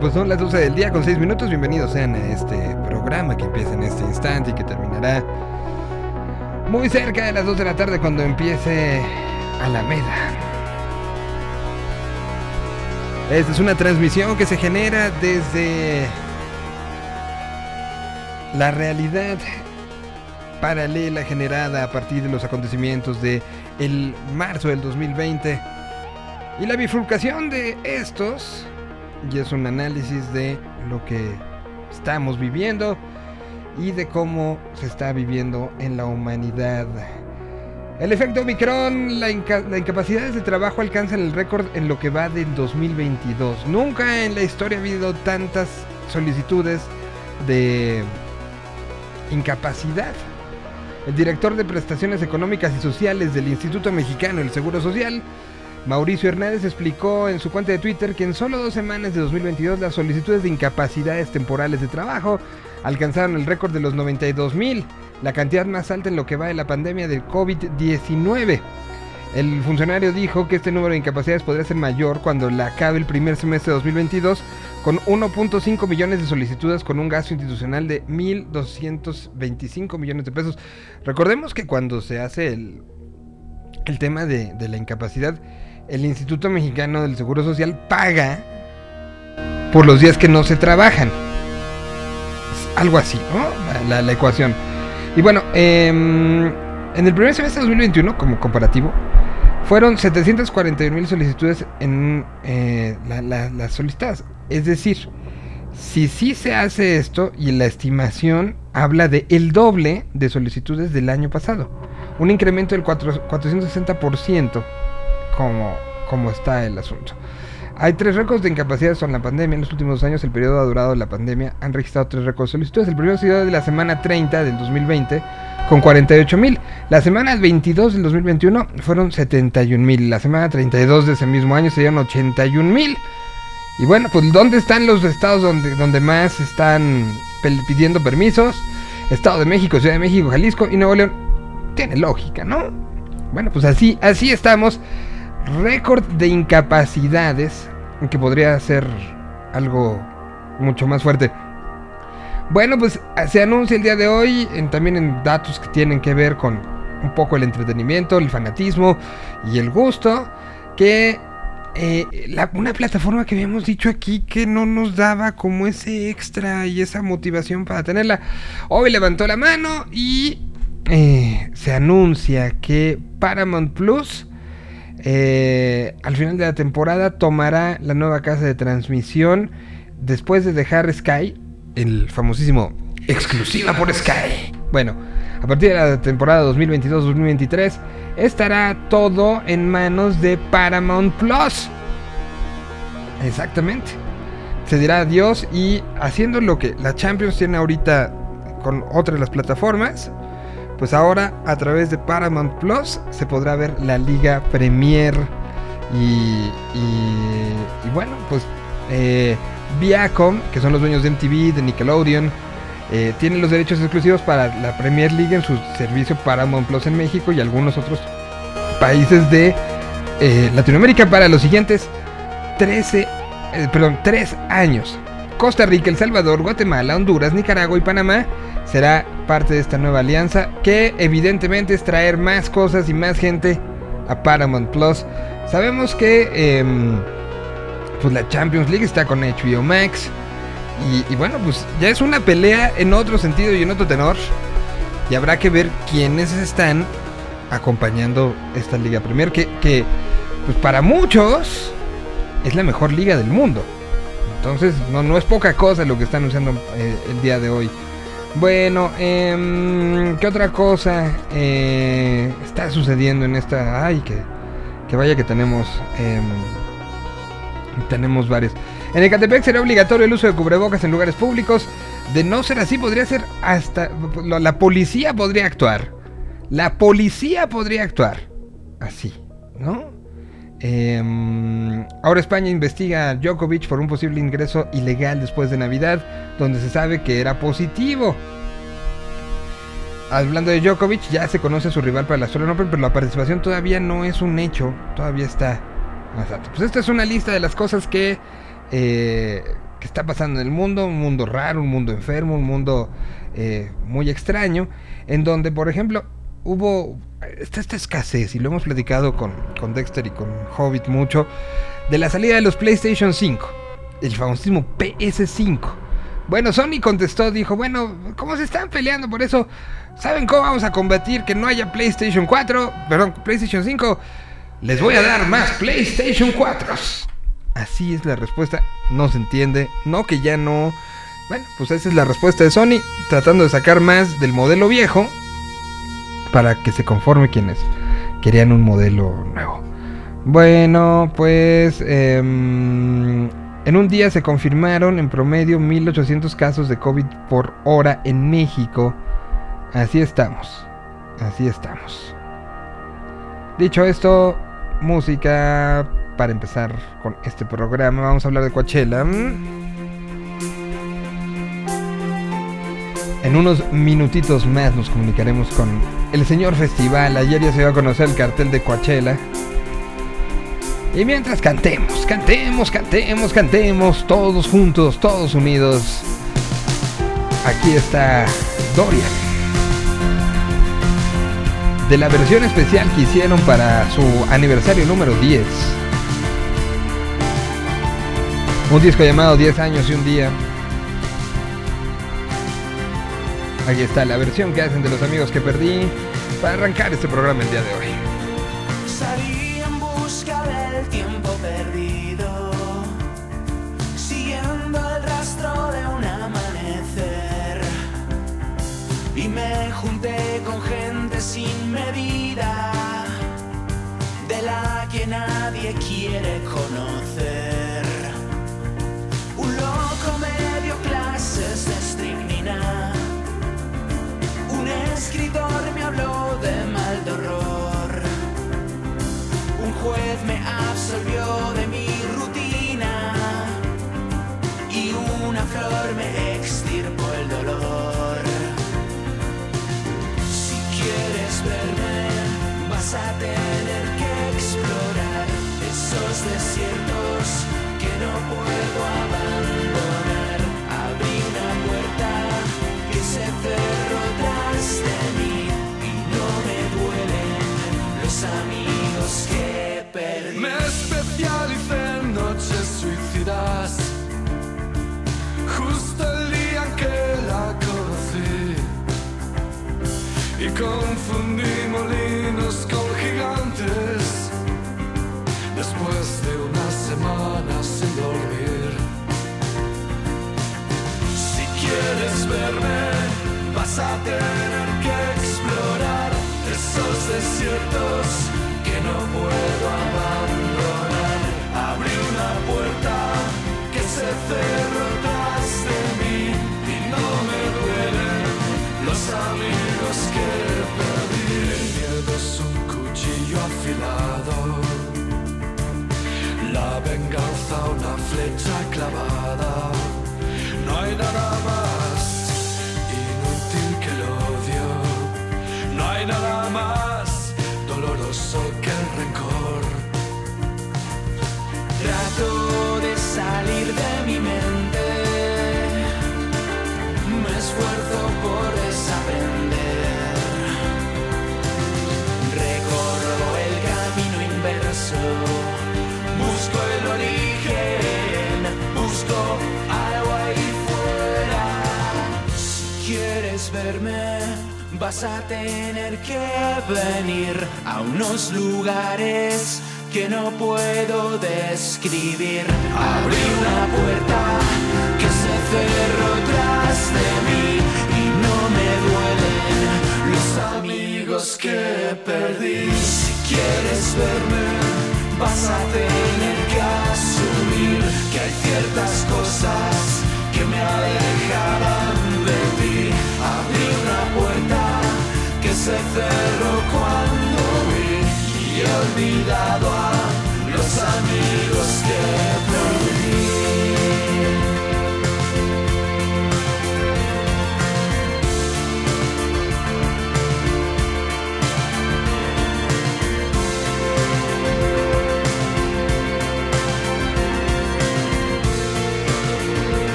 Pues son las 12 del día con 6 minutos. Bienvenidos sean a este programa que empieza en este instante y que terminará muy cerca de las 2 de la tarde cuando empiece Alameda. Esta es una transmisión que se genera desde la realidad paralela generada a partir de los acontecimientos de el marzo del 2020 y la bifurcación de estos y es un análisis de lo que estamos viviendo y de cómo se está viviendo en la humanidad. El efecto Omicron, la, inca la incapacidad de trabajo alcanzan el récord en lo que va del 2022. Nunca en la historia ha habido tantas solicitudes de incapacidad. El director de prestaciones económicas y sociales del Instituto Mexicano del Seguro Social Mauricio Hernández explicó en su cuenta de Twitter que en solo dos semanas de 2022 las solicitudes de incapacidades temporales de trabajo alcanzaron el récord de los 92 mil, la cantidad más alta en lo que va de la pandemia del COVID-19. El funcionario dijo que este número de incapacidades podría ser mayor cuando la acabe el primer semestre de 2022 con 1.5 millones de solicitudes con un gasto institucional de 1.225 millones de pesos. Recordemos que cuando se hace el, el tema de, de la incapacidad, el Instituto Mexicano del Seguro Social paga por los días que no se trabajan. Algo así, ¿no? La, la ecuación. Y bueno, eh, en el primer semestre de 2021, como comparativo, fueron 741 mil solicitudes en eh, la, la, las solicitadas. Es decir, si sí se hace esto y la estimación habla de el doble de solicitudes del año pasado, un incremento del 4, 460% como, como está el asunto. Hay tres récords de incapacidades con la pandemia. En los últimos años, el periodo ha durado la pandemia, han registrado tres récords de solicitudes. El primero ha sido de la semana 30 del 2020, con 48 mil. La semana 22 del 2021 fueron 71 mil. La semana 32 de ese mismo año se dieron 81 mil. Y bueno, pues ¿dónde están los estados donde, donde más están pidiendo permisos? Estado de México, Ciudad de México, Jalisco y Nuevo León. Tiene lógica, ¿no? Bueno, pues así, así estamos récord de incapacidades, que podría ser algo mucho más fuerte. Bueno, pues se anuncia el día de hoy, también en datos que tienen que ver con un poco el entretenimiento, el fanatismo y el gusto, que eh, la, una plataforma que habíamos dicho aquí que no nos daba como ese extra y esa motivación para tenerla, hoy levantó la mano y eh, se anuncia que Paramount Plus eh, al final de la temporada tomará la nueva casa de transmisión después de dejar Sky, el famosísimo exclusiva por Sky. Bueno, a partir de la temporada 2022-2023 estará todo en manos de Paramount Plus. Exactamente. Se dirá adiós y haciendo lo que la Champions tiene ahorita con otras de las plataformas, pues ahora a través de Paramount Plus se podrá ver la Liga Premier. Y, y, y bueno, pues eh, Viacom, que son los dueños de MTV, de Nickelodeon, eh, tienen los derechos exclusivos para la Premier League en su servicio Paramount Plus en México y algunos otros países de eh, Latinoamérica para los siguientes 13, eh, perdón, 3 años. Costa Rica, El Salvador, Guatemala, Honduras, Nicaragua y Panamá será parte de esta nueva alianza que evidentemente es traer más cosas y más gente a Paramount Plus. Sabemos que eh, pues la Champions League está con HBO Max y, bueno, pues ya es una pelea en otro sentido y en otro tenor y habrá que ver quiénes están acompañando esta Liga Premier que, pues para muchos es la mejor liga del mundo. Entonces no, no es poca cosa lo que está anunciando eh, el día de hoy. Bueno, eh, ¿qué otra cosa eh, está sucediendo en esta? Ay, que, que vaya que tenemos, eh, tenemos varios. En Ecatepec será obligatorio el uso de cubrebocas en lugares públicos. De no ser así, podría ser hasta la policía podría actuar. La policía podría actuar así, ¿no? Eh, ahora España investiga a Djokovic por un posible ingreso ilegal después de Navidad, donde se sabe que era positivo. Hablando de Djokovic, ya se conoce a su rival para la Australian Open, pero la participación todavía no es un hecho, todavía está más alto. Pues esta es una lista de las cosas que, eh, que está pasando en el mundo, un mundo raro, un mundo enfermo, un mundo eh, muy extraño, en donde, por ejemplo, hubo esta, escasez, y lo hemos platicado con, con Dexter y con Hobbit mucho, de la salida de los PlayStation 5, el famosísimo PS5. Bueno, Sony contestó, dijo, bueno, ¿cómo se están peleando por eso? ¿Saben cómo vamos a combatir que no haya PlayStation 4? Perdón, PlayStation 5. Les voy a dar más PlayStation 4. Así es la respuesta. No se entiende. No, que ya no. Bueno, pues esa es la respuesta de Sony. Tratando de sacar más del modelo viejo. Para que se conforme quienes querían un modelo nuevo. Bueno, pues... em, en un día se confirmaron en promedio 1800 casos de COVID por hora en México. Así estamos. Así estamos. Dicho esto, música para empezar con este programa. Vamos a hablar de Coachella. En unos minutitos más nos comunicaremos con el señor festival. Ayer ya se iba a conocer el cartel de Coachella. Y mientras cantemos, cantemos, cantemos, cantemos, todos juntos, todos unidos. Aquí está Dorian. De la versión especial que hicieron para su aniversario número 10. Un disco llamado 10 años y un día. Aquí está la versión que hacen de los amigos que perdí para arrancar este programa el día de hoy. Salí en busca del tiempo perdido, escritor me habló de mal de horror. Un juez me absolvió de mi rutina. Y una flor me extirpó el dolor. Si quieres verme, vas a tener que explorar esos desiertos que no puedo abandonar. Confundí molinos con gigantes. Después de una semana sin dormir. Si quieres verme, vas a tener que explorar esos desiertos que no puedo abandonar. Abrí una puerta que se cerró venganza una flecha clavada. No hay nada vas a tener que venir a unos lugares que no puedo describir. Abrí una puerta que se cerró tras de mí y no me duelen los amigos que perdí. Si quieres verme, vas a tener que asumir que hay ciertas cosas que me alejarán de ti. Abrí una puerta se cerró cuando vi y olvidado a los amigos que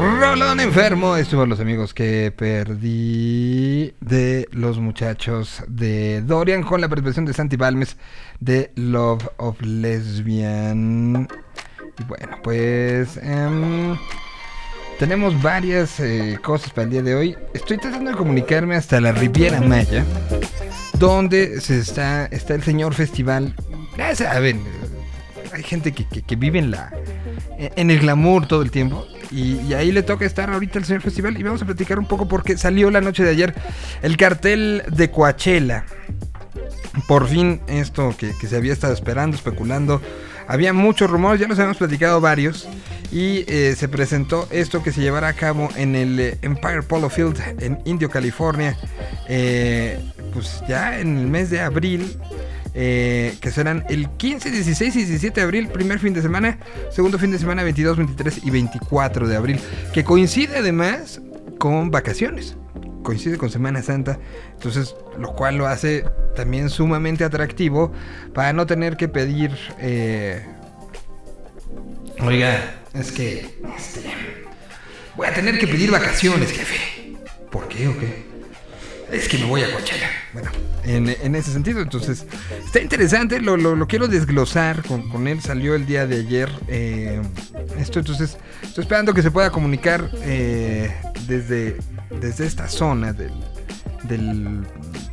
Rolón enfermo. Estos los amigos que perdí de los muchachos de Dorian con la participación de Santi Balmes de Love of Lesbian. Bueno, pues em, tenemos varias eh, cosas para el día de hoy. Estoy tratando de comunicarme hasta la Riviera Maya, donde se está, está el señor festival. Ya saben, hay gente que, que- vive en la en el glamour todo el tiempo. Y, ahí le toca estar ahorita el señor festival. Y vamos a platicar un poco porque salió la noche de ayer el cartel de Coachella. Por fin, esto que, que se había estado esperando, especulando. Había muchos rumores, ya los habíamos platicado varios. Y eh, se presentó esto que se llevará a cabo en el eh, Empire Polo Field en Indio, California. eh, pues ya en el mes de abril. Eh, que serán el 15, 16 y 17 de abril, primer fin de semana, segundo fin de semana 22, 23 y 24 de abril, que coincide además con vacaciones, coincide con Semana Santa, entonces lo cual lo hace también sumamente atractivo para no tener que pedir, eh, oiga, es que este, voy a tener que pedir vacaciones, jefe, ¿por qué o qué? Es que me voy a Coachella. Bueno, en, ese sentido, entonces, está interesante, lo, lo- lo quiero desglosar con, con él, salió el día de ayer. eh, esto, entonces, estoy esperando que se pueda comunicar eh, desde, desde esta zona del, del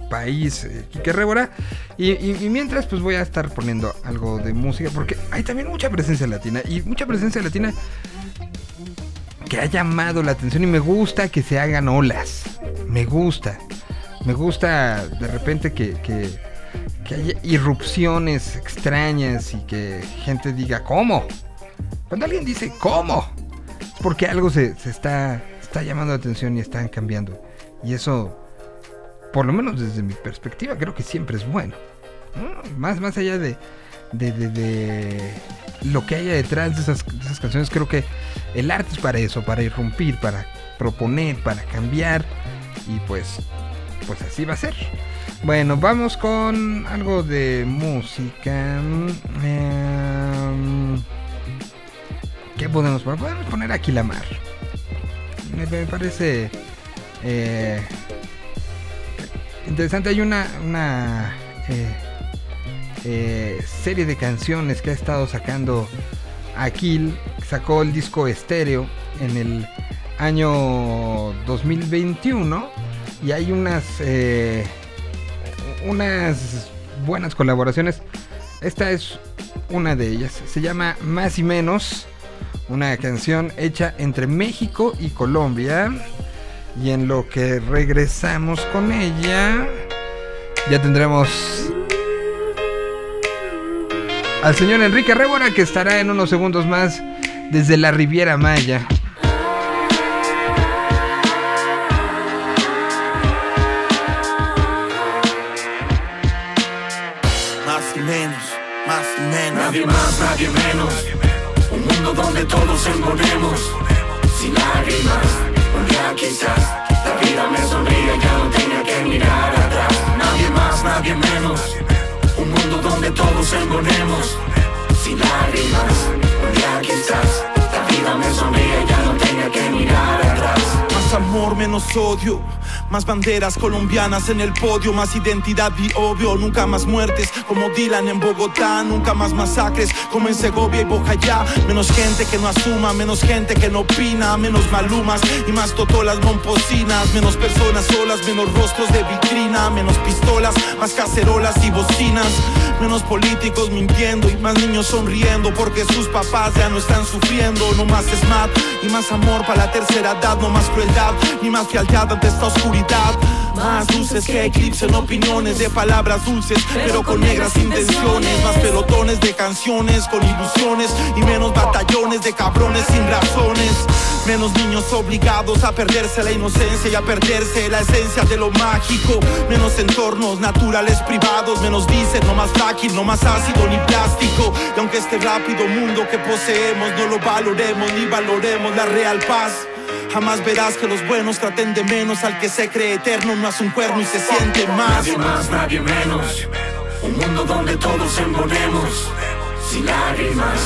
país, eh, Quique Rébora. Y- y mientras, pues voy a estar poniendo algo de música, porque hay también mucha presencia latina, y mucha presencia latina que ha llamado la atención y me gusta que se hagan olas. Me gusta. Me gusta de repente que, que, haya irrupciones extrañas y que gente diga, ¿cómo? Cuando alguien dice, ¿cómo? Es porque algo se, se está, está llamando la atención y están cambiando. Y eso, por lo menos desde mi perspectiva, creo que siempre es bueno. ¿no? Más, más allá de, de, de- de lo que haya detrás de esas, esas canciones, creo que el arte es para eso, para irrumpir, para proponer, para cambiar. Y pues, pues así va a ser. Bueno, vamos con algo de música. Em, ¿Qué podemos poner? Podemos poner aquí la mar. Me, me parece eh, interesante. Hay una, una eh, eh, serie de canciones que ha estado sacando Aquil. Sacó el disco estéreo en el año 2021 y hay unas eh, unas buenas colaboraciones. Esta es una de ellas. Se llama Más y Menos. Una canción hecha entre México y Colombia. Y en lo que regresamos con ella, ya tendremos al señor Enrique Rébora que estará en unos segundos más desde la Riviera Maya. Más y menos, más y menos. Nadie más, nadie menos. Un mundo donde todos envolvemos. Sin lágrimas, un día quizás la vida me sonríe y ya no tenga que mirar atrás. Nadie más, nadie menos. Un mundo donde todos envolvemos. Sin lágrimas, un día quizás la vida me sonríe ya no tenga que mirar atrás. Amor, menos odio. Más banderas colombianas en el podio, más identidad y obvio, nunca más muertes como Dylan en Bogotá, nunca más masacres como en Segovia y Bojayá, menos gente que no asuma, menos gente que no opina, menos malumas y más totolas momposinas, menos personas solas, menos rostros de vitrina, menos pistolas, más cacerolas y bocinas, menos políticos mintiendo y más niños sonriendo porque sus papás ya no están sufriendo, no más SMAT y más amor para la tercera edad, no más crueldad ni más fealdad ante esta oscuridad. Más dulces que eclipsen opiniones de palabras dulces, pero con negras intenciones. Más pelotones de canciones con ilusiones y menos batallones de cabrones sin razones. Menos niños obligados a perderse la inocencia y a perderse la esencia de lo mágico. Menos entornos naturales privados, menos dicen, no más frágil, no más ácido ni plástico. Y aunque este rápido mundo que poseemos no lo valoremos ni valoremos la real paz. Jamás verás que los buenos traten de menos al que se cree eterno, no hace un cuerno y se siente más. Nadie más, nadie menos. Un mundo donde todos envolvemos. Sin lágrimas,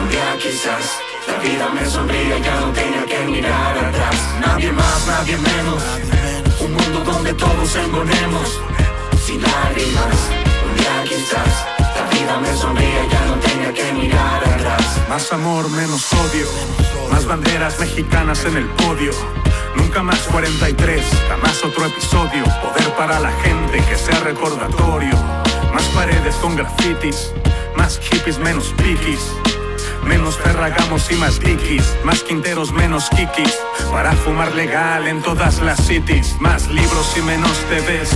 un día quizás La vida me sonríe, ya no tenía que mirar atrás. Nadie más, nadie menos. Un mundo donde todos engonemos. Sin lágrimas, un día quizás. La vida me sonríe, ya no tenía que mirar atrás. Más amor, menos odio. Más banderas mexicanas en el podio. Nunca más 43, jamás otro episodio. Poder para la gente que sea recordatorio. Más paredes con grafitis. Más hippies, menos piquis. Menos ferragamos y más dikis. Más quinteros, menos kikis. Para fumar legal en todas las cities. Más libros y menos TVs.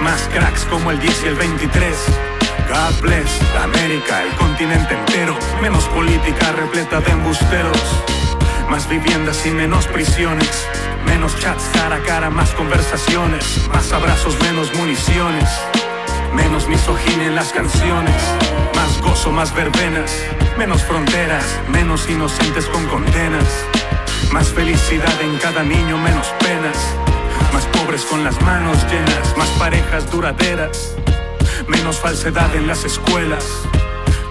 Más cracks como el 10 y el 23. God bless América, el continente entero. Menos política repleta de embusteros. Más viviendas y menos prisiones. Menos chats cara a cara, más conversaciones. Más abrazos, menos municiones. Menos misoginia en las canciones. Más gozo, más verbenas. Menos fronteras, menos inocentes con condenas. Más felicidad en cada niño, menos penas. Más pobres con las manos llenas. Más parejas duraderas. Menos falsedad en las escuelas.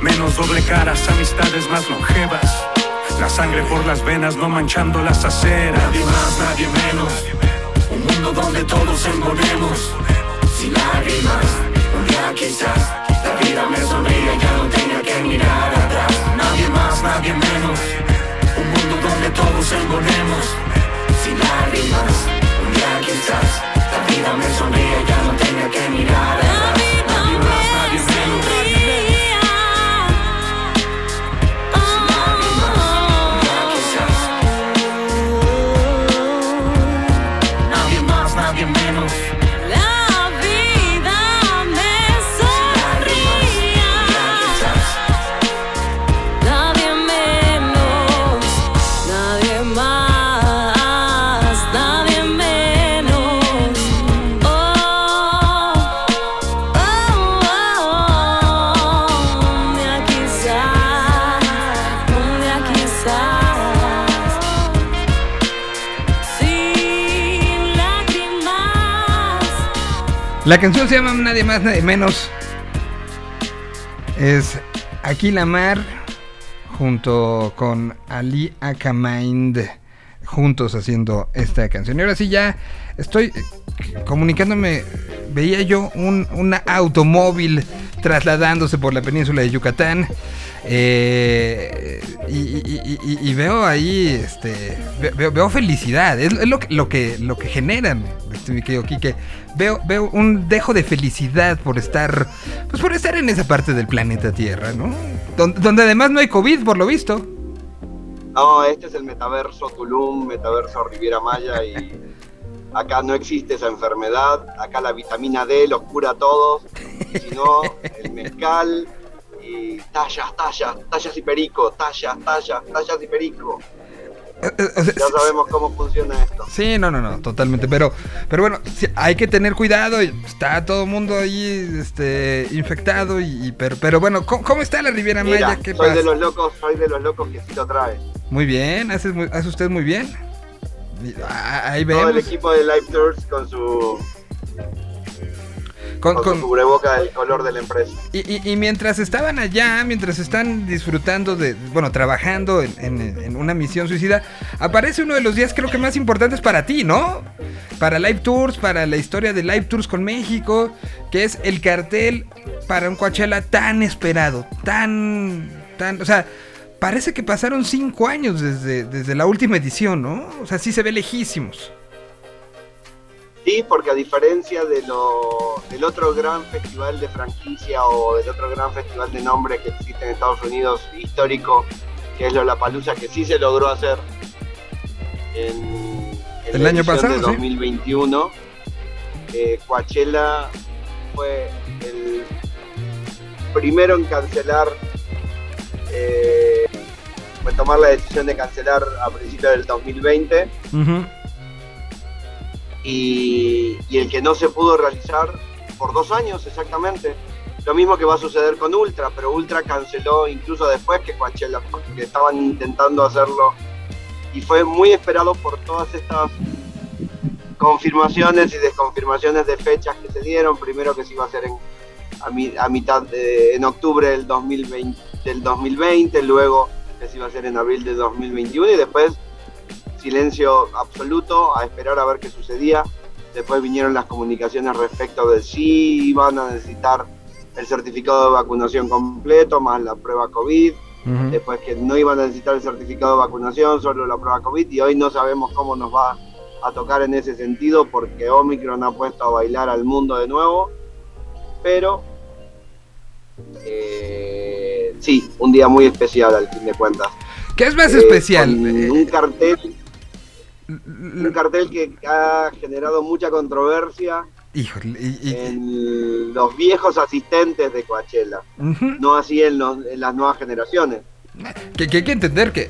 Menos doble caras, amistades más longevas. La sangre por las venas, no manchando las aceras. Nadie más, nadie menos. Un mundo donde todos engonemos. Sin lágrimas, un día quizás. La vida me sonríe, ya no tenía que mirar atrás. Nadie más, nadie menos. Un mundo donde todos engonemos. Sin lágrimas, un día quizás. La vida me sonríe, ya no tenía que mirar atrás. La canción se llama Nadie más, nadie menos. Es Aquila Mar junto con Ali Akamind juntos haciendo esta canción. Y ahora sí ya estoy comunicándome, veía yo un, un automóvil trasladándose por la península de Yucatán. eh, y, veo ahí, este, ve- veo, veo felicidad, es, lo, lo que lo que generan, mi querido Quique. Veo, veo un dejo de felicidad por estar, pues por estar en esa parte del planeta Tierra, ¿no? Don- donde además no hay COVID, por lo visto. No, este es el metaverso Tulum, metaverso Riviera Maya y acá no existe esa enfermedad, acá la vitamina D los cura a todos, sino el mezcal y tallas, tallas, tallas y perico, tallas, tallas, tallas y perico. Eh, eh, sea, Ya sabemos cómo funciona esto. Sí, no, no, no, totalmente. Pero, pero bueno, hay que tener cuidado. y Está todo el mundo ahí, este, infectado y, pero, pero bueno, ¿cómo, cómo está la Riviera Mira, Maya? ¿Qué soy pasa? de los locos, soy de los locos que sí lo trae. Muy bien, hace, hace usted muy bien. Y- ah, Todo el equipo de Live Tours con su, Con- con con- su cubreboca del color de la empresa. y, y- y mientras estaban allá, mientras están disfrutando de, bueno, trabajando en, en- en una misión suicida, aparece uno de los días creo que más importantes para ti, ¿no? Para Live Tours, para la historia de Live Tours con México, que es el cartel para un Coachella tan esperado, tan, tan, o sea, parece que pasaron cinco años desde, desde la última edición, ¿no? O sea, sí se ve lejísimos. Sí, porque a diferencia de lo, del otro gran festival de franquicia o del otro gran festival de nombre que existe en Estados Unidos histórico, que es Lollapalooza, que sí se logró hacer en, en El la año pasado, de sí. 2021, eh, Coachella fue el primero en cancelar, eh, tomar la decisión de cancelar a principios del 2020 Ujú. y, y el que no se pudo realizar por dos años exactamente. Lo mismo que va a suceder con Ultra, pero Ultra canceló incluso después que Coachella, porque estaban intentando hacerlo y fue muy esperado por todas estas confirmaciones y desconfirmaciones de fechas que se dieron. Primero que se iba a hacer en, a, mi- a mitad de, en octubre del 2020, del 2020, luego que se iba a hacer en abril de 2021 y después silencio absoluto a esperar a ver qué sucedía. Después vinieron las comunicaciones respecto de si iban a necesitar el certificado de vacunación completo más la prueba COVID. Después que no iban a necesitar el certificado de vacunación, solo la prueba COVID. Y hoy no sabemos cómo nos va a tocar en ese sentido porque Omicron ha puesto a bailar al mundo de nuevo. Pero eh, sí, un día muy especial al fin de cuentas. ¿Qué es más Eh, especial? Eh, un cartel, un cartel que ha generado mucha controversia Híjole, y- y- en los viejos asistentes de Coachella, no así en, los- en las nuevas generaciones. que, que hay que entender que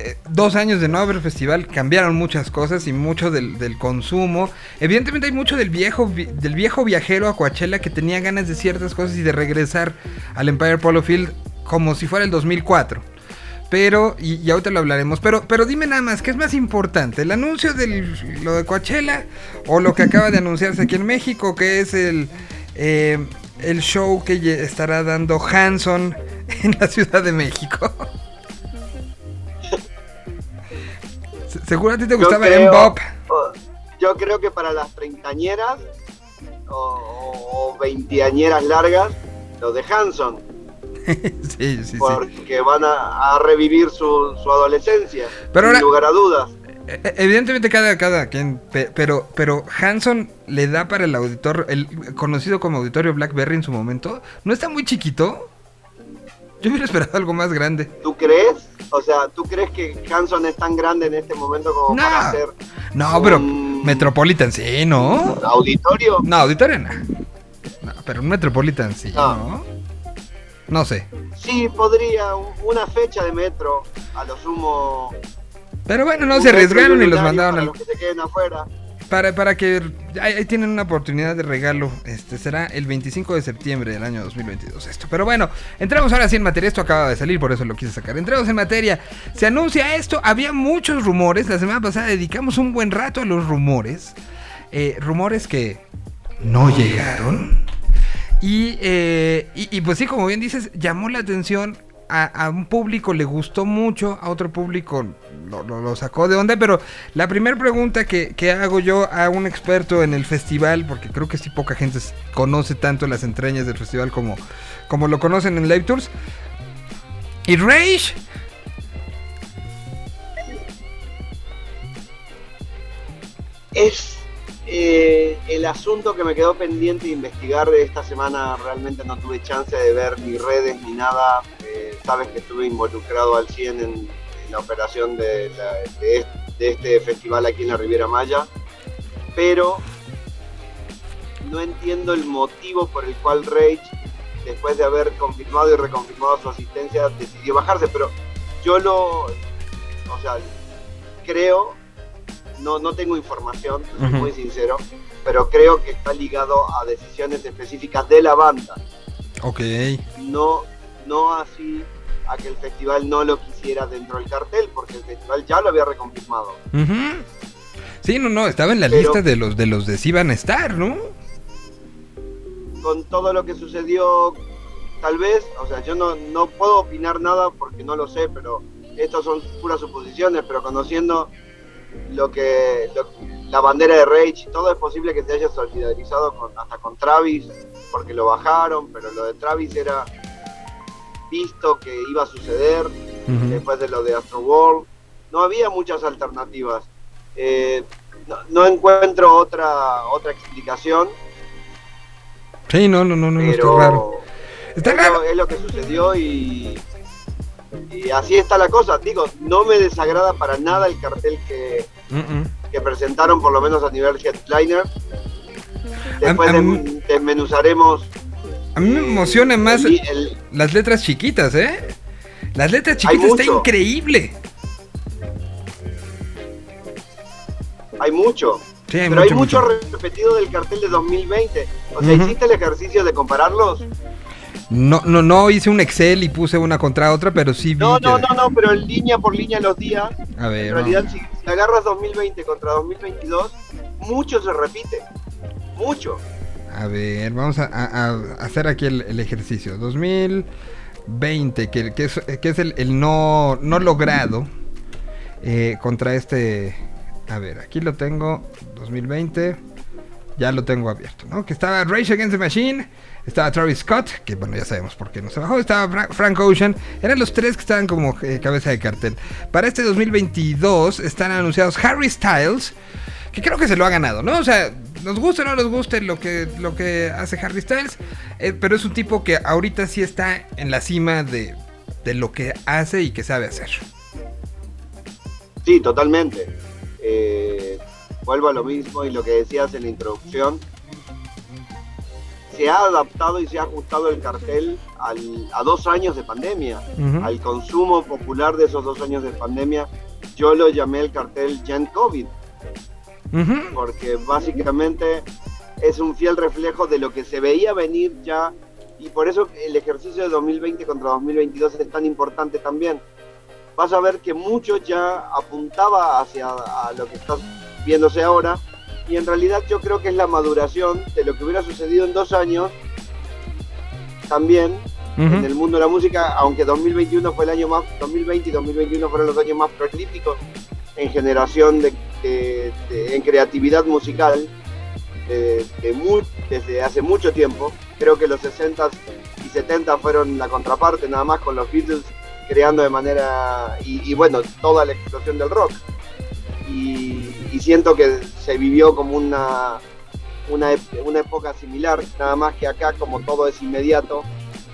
eh, dos años de no haber festival cambiaron muchas cosas y mucho del, consumo. Evidentemente hay mucho del viejo vi- del viejo viajero a Coachella que tenía ganas de ciertas cosas y de regresar al Empire Polo Field como si fuera el 2004. Pero, y, y ahorita lo hablaremos, pero, pero dime nada más, ¿qué es más importante? ¿El anuncio de lo de Coachella o lo que acaba de anunciarse aquí en México, que es el, eh, el show que estará dando Hanson en la Ciudad de México? Seguro a ti te Yo gustaba creo- Bob. Yo creo que para las treintañeras o, veinteañeras largas, lo de Hanson, sí, sí, sí. porque van a, a revivir su, su adolescencia, Pero sin ahora- lugar a dudas. E- e- Evidentemente cada, cada quien, pe- pero, pero Hanson le da para el auditor, el conocido como auditorio Blackberry en su momento, ¿no está muy chiquito? Yo hubiera esperado algo más grande. ¿Tú crees? O sea, ¿tú crees que Hanson es tan grande en este momento como No. para hacer No, pero Un- Metropolitan sí, ¿no? auditorio? No, auditorio no. No, pero un Metropolitan sí, No. ¿no? No sé. Sí, podría, un- una fecha de metro, a lo sumo. Pero bueno, no se arriesgaron y los mandaron al... los que se queden afuera. Para, para que ahí, tienen una oportunidad de regalo. Este será el 25 de septiembre del año 2022 esto. Pero bueno, entramos ahora sí en materia. Esto acaba de salir, por eso lo quise sacar. Entramos en materia. Se anuncia esto. Había muchos rumores. La semana pasada dedicamos un buen rato a los rumores. Eh, rumores que no llegaron. Y, eh, y, y pues sí, como bien dices, llamó la atención. A, a un público le gustó mucho, a otro público lo, lo- sacó de onda, pero la primera pregunta que, que hago yo a un experto en el festival, porque creo que sí poca gente conoce tanto las entrañas del festival como, como lo conocen en Live Tours. ¿Y Rage? Es eh, el asunto que me quedó pendiente de investigar de esta semana. Realmente no tuve chance de ver ni redes ni nada. Eh, sabes que estuve involucrado al 100 en, en la operación de, la- de est- de este festival aquí en la Riviera Maya. Pero no entiendo el motivo por el cual Rage, después de haber confirmado y reconfirmado su asistencia, decidió bajarse. Pero yo lo, o sea, creo, no, no tengo información, soy muy sincero, pero creo que está ligado a decisiones específicas de la banda, Ok. no, no así a que el festival no lo quisiera dentro del cartel, porque el festival ya lo había reconfirmado. Sí, no, no, estaba en la Pero- lista de los de los de sí van a estar, ¿no? con todo lo que sucedió, tal vez, o sea, yo no, no puedo opinar nada porque no lo sé, pero estas son puras suposiciones, pero conociendo lo que lo- la bandera de Rage y todo es posible que se haya solidarizado con, hasta con Travis, porque lo bajaron, pero lo de Travis era visto que iba a suceder después de lo de Astro World. No había muchas alternativas. Eh, no, no encuentro otra otra explicación Sí, no, no, no, no, no, está raro. Está es. Lo, es lo que sucedió y, y así está la cosa. Digo, no me desagrada para nada el cartel que, que presentaron, por lo menos a nivel headliner. Después desmenuzaremos. A mí me emociona más el- el- las letras chiquitas, ¿eh? Las letras chiquitas está increíble. hay mucho. Sí, hay pero mucho, hay mucho, mucho. repetido del cartel de 2020. O sea. ¿hiciste el ejercicio de compararlos? No, no, no hice un Excel y puse una contra otra, pero sí vi. No, que- no, no, no, pero en línea por línea los días. A ver, En realidad, si, si agarras 2020 contra 2022, mucho se repite. Mucho. A ver, vamos a, hacer aquí el, ejercicio. 2000 20, que, es, el, no, logrado eh, contra este... A ver, aquí lo tengo, 2020, ya lo tengo abierto, ¿no? Que estaba Rage Against the Machine, estaba Travis Scott, que bueno, ya sabemos por qué no se bajó, estaba Fra- Frank Ocean, eran los tres que estaban como eh, cabeza de cartel. Para este 2022 están anunciados Harry Styles, que creo que se lo ha ganado, ¿no? O sea, nos guste o no nos guste lo que, lo que hace Harry Styles, eh, pero es un tipo que ahorita sí está en la cima de, de lo que hace y que sabe hacer. Sí, totalmente. Eh, vuelvo a lo mismo y lo que decías en la introducción. Se ha adaptado y se ha ajustado el cartel al- a dos años de pandemia, al consumo popular de esos dos años de pandemia. Yo lo llamé el cartel Gen COVID, Ujú. porque básicamente es un fiel reflejo de lo que se veía venir ya y por eso el ejercicio de 2020 contra 2022 es tan importante también. Vas a ver que mucho ya apuntaba hacia a lo que está viéndose ahora y en realidad yo creo que es la maduración de lo que hubiera sucedido en dos años también Ujú. en el mundo de la música, aunque 2021 fue el año más, 2020 y 2021 fueron los años más prolíficos en generación de, en creatividad musical de- de mu- desde hace mucho tiempo. Creo que los 60s y 70 fueron la contraparte, nada más con los Beatles creando de manera, y, bueno, toda la explosión del rock. Y, y siento que se vivió como una, una, una época similar, nada más que acá como todo es inmediato,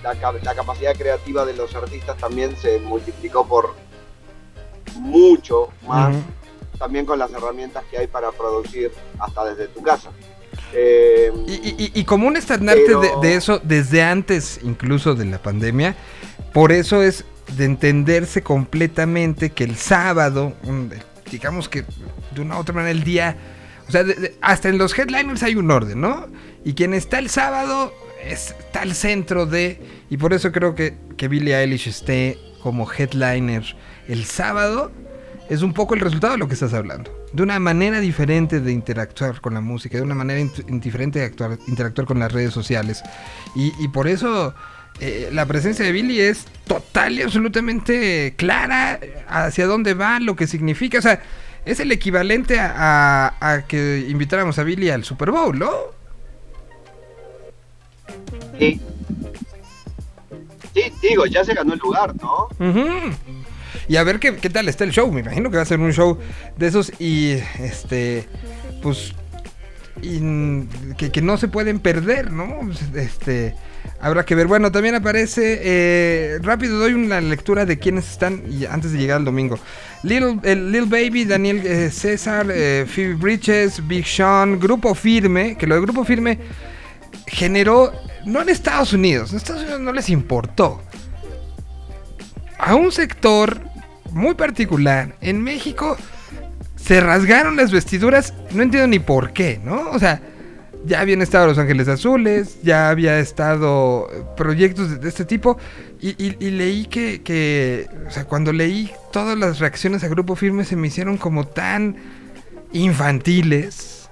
la, la capacidad creativa de los artistas también se multiplicó por mucho más, Ujú. también con las herramientas que hay para producir hasta desde tu casa. Eh, Y, y- y- como un estandarte Pero- de, de eso desde antes incluso de la pandemia, por eso es de entenderse completamente que el sábado, digamos que de una u otra manera el día, o sea, de- de- hasta en los headliners hay un orden, ¿no? Y quien está el sábado es- está al centro de, y por eso creo que, que Billie Eilish esté como headliner el sábado, es un poco el resultado de lo que estás hablando. De una manera diferente de interactuar con la música, de una manera diferente de actuar- interactuar con las redes sociales. Y, y por eso eh, la presencia de Billy es total y absolutamente clara eh, hacia dónde va, lo que significa. O sea, es el equivalente a, a- a que invitáramos a Billy al Super Bowl, ¿no? sí. Sí, digo, ya se ganó el lugar, ¿no? Y a ver qué, qué tal está el show. Me imagino que va a ser un show de esos y este, pues, y, que, que no se pueden perder, ¿no? Este, habrá que ver. Bueno, también aparece, eh, rápido doy una lectura de quiénes están antes de llegar al domingo. Lil, el Lil Baby, Daniel eh, César, eh, Phoebe Bridges, Big Sean, Grupo Firme, que lo de Grupo Firme generó, no en Estados Unidos, en Estados Unidos no les importó a un sector muy particular en México se rasgaron las vestiduras, no entiendo ni por qué, ¿no? O sea, ya habían estado Los Ángeles Azules, ya había estado eh, proyectos de, este tipo, y, leí que, o sea, cuando leí todas las reacciones a Grupo Firme se me hicieron como tan infantiles.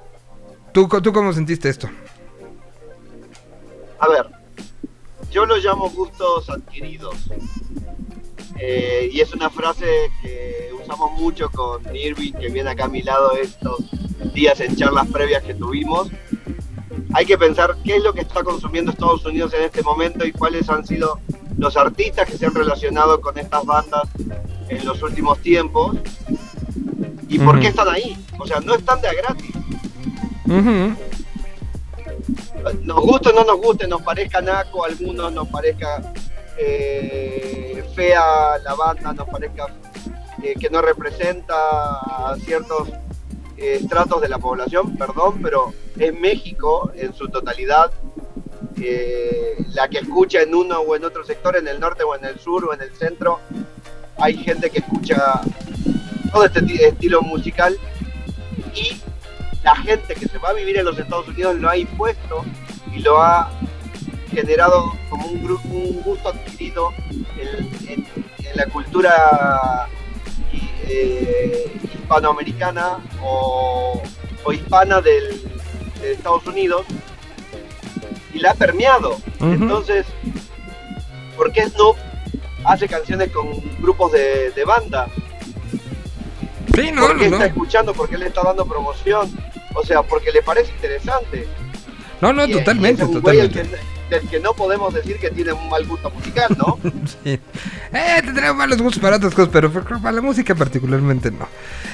¿Tú, tú cómo sentiste esto? A ver, yo lo llamo gustos adquiridos. Eh, y es una frase que usamos mucho con Irving, que viene acá a mi lado estos días en charlas previas que tuvimos. Hay que pensar qué es lo que está consumiendo Estados Unidos en este momento y cuáles han sido los artistas que se han relacionado con estas bandas en los últimos tiempos y por qué están ahí. O sea, no están de a gratis. Nos guste o no nos guste, nos parezca naco a algunos, nos parezca eh, fea la banda, nos parezca eh, que no representa a ciertos eh, estratos de la población, perdón, pero es México en su totalidad la que escucha en uno o en otro sector, en el norte o en el sur o en el centro. Hay gente que escucha todo este ti- estilo musical y la gente que se va a vivir en los Estados Unidos lo ha impuesto y lo ha generado como un, un gusto adquirido en, en- en la cultura eh, hispanoamericana o, o hispana del, de Estados Unidos y la ha permeado. Entonces, ¿por qué no hace canciones con grupos de, de banda. Sí, no, ¿Por no, qué no. está escuchando? ¿Por qué le está dando promoción? O sea, porque le parece interesante. No, no, Y- totalmente, totalmente. Del que no podemos decir que tiene un mal gusto musical, ¿no? Sí. Eh, malos gustos para otras cosas, pero para la música particularmente no.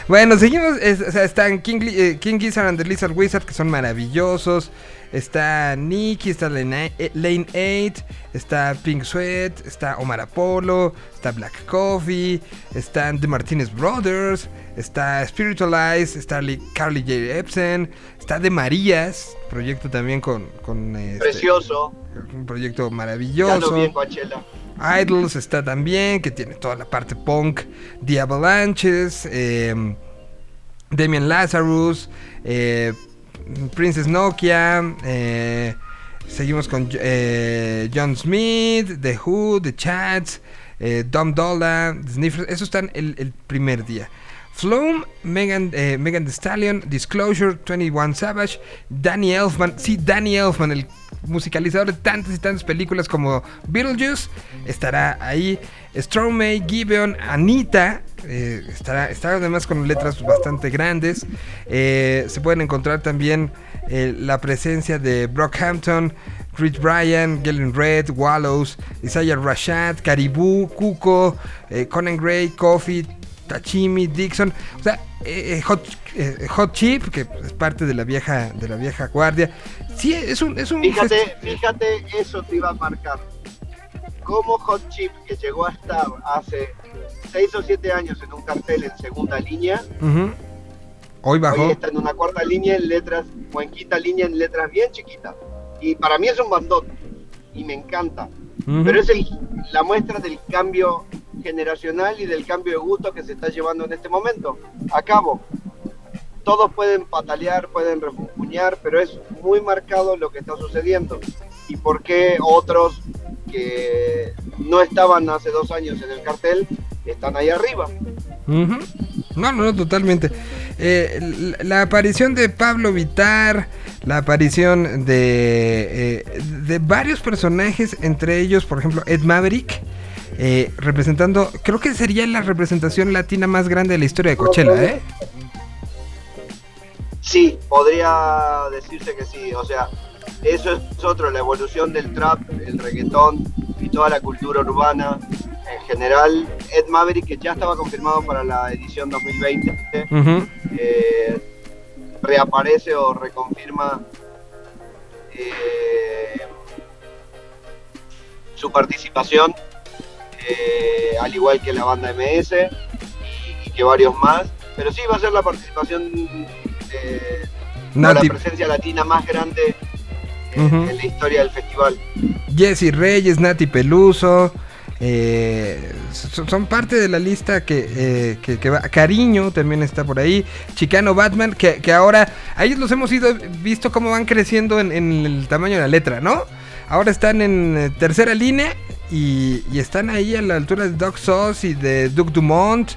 Bueno, seguimos. es- o sea, están King, eh, King Gizzard and the Lizard Wizard, que son maravillosos. Está Nicky, está Lane, eh, Lane 8, está Pink Sweat, está Omar Apollo, está Black Coffee, están The Martinez Brothers, está Spiritualize, está Carly J. Epson, está The Marías, proyecto también con, con este, Precioso. un proyecto Ya lo maravilloso. vi en Coachella. Idols está también, que tiene toda la parte punk. The Avalanches, eh, Lazarus, eh, Princess Nokia. eh, seguimos con eh, John Smith, The Who, The Chats, eh, Dom Dolla, Sniffers. Esos están el, el primer día. Flume, Megan, eh, Megan Stallion, Disclosure, 21 Savage, Danny Elfman, sí, Danny Elfman, el musicalizador de tantas y tantas películas como Beetlejuice, estará ahí. Stromae, Gibeon, Anita, eh, estará, además con letras bastante grandes. Eh, se pueden encontrar también eh, la presencia de Brockhampton, Rich Bryan, Galen Red, Wallows, Isaiah Rashad, Caribou, Cuco, eh, Conan Gray, Coffee, Tachimi, Dixon, o sea, eh, eh, Hot, eh, Hot Chip, que es parte de la vieja, de la vieja guardia. Sí, es un, es un Fíjate, fíjate, eso te iba a marcar. Como Hot Chip, que llegó a estar hace 6 o 7 años en un cartel en segunda línea. Hoy bajó. hoy está en una cuarta línea en letras, o en quinta línea en letras bien chiquitas. Y para mí es un bandón, y me encanta. Pero es el- la muestra del cambio generacional y del cambio de gusto que se está llevando en este momento. A cabo. Todos pueden patalear, pueden refunfuñar, pero es muy marcado lo que está sucediendo. Y por qué otros que no estaban hace dos años en el cartel están ahí arriba. Ujú. No, no, no, totalmente. Eh, la, aparición de Pablo Vitar, la aparición de, eh, de varios personajes, entre ellos, por ejemplo, Ed Maverick, eh, representando, creo que sería la representación latina más grande de la historia de Coachella, ¿eh? Sí, podría decirse que sí. O sea, eso es otro, la evolución del trap, el reggaetón y toda la cultura urbana en general. Ed Maverick, que ya estaba confirmado para la edición 2020, Ujú. eh, reaparece o reconfirma eh, su participación, eh, al igual que la banda MS y, y que varios más. Pero sí va a ser la participación la presencia latina más grande en la historia del festival. Jesse Reyes, Nati Peluso. Eh, so- son parte de la lista que, eh, que, va. Cariño también está por ahí. Chicano Batman, que, ahora. A ellos los hemos ido, visto cómo van creciendo en, el tamaño de la letra, ¿no? Ahora están en eh, tercera línea y, están ahí a la altura de Doc Sauce y de Duke Dumont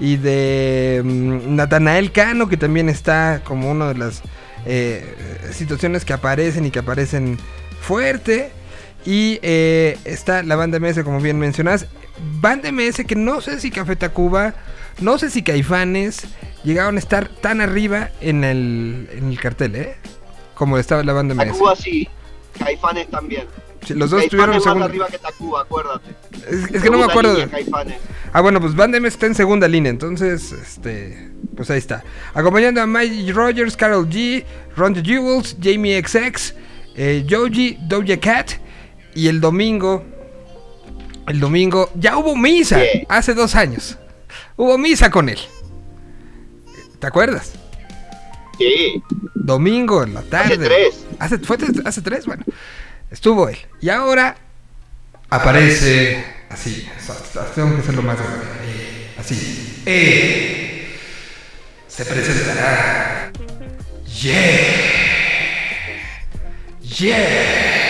y de mm, Nathanael Cano, que también está como una de las eh, situaciones que aparecen y que aparecen fuerte. Y eh, está la banda MS, como bien mencionas. Banda MS que no sé si Café Tacuba, no sé si Caifanes llegaron a estar tan arriba en el, en el cartel, ¿eh? Como estaba la banda MS. Tacuba sí, Caifanes también. Sí, los dos Caifanes estuvieron en más segundo. arriba que Tacuba, acuérdate. Es, es que no me Segunda acuerdo. línea. Ah, bueno, pues Banda MS está en segunda línea, entonces, este, pues ahí está. Acompañando a Mike Rogers, Carol G, Ron the Jewels, Jamie XX, eh, Joji, Doja Cat y el domingo, el domingo, ya hubo misa, Yeah. hace dos años. Hubo misa con él. ¿Te acuerdas? Sí, Domingo en la tarde. hace tres. Hace, fue tres- hace tres, bueno. Estuvo él. Y ahora aparece así. Tengo que hacerlo más grande. eh, Así. Eh, se presentará. Yeah. Yeah.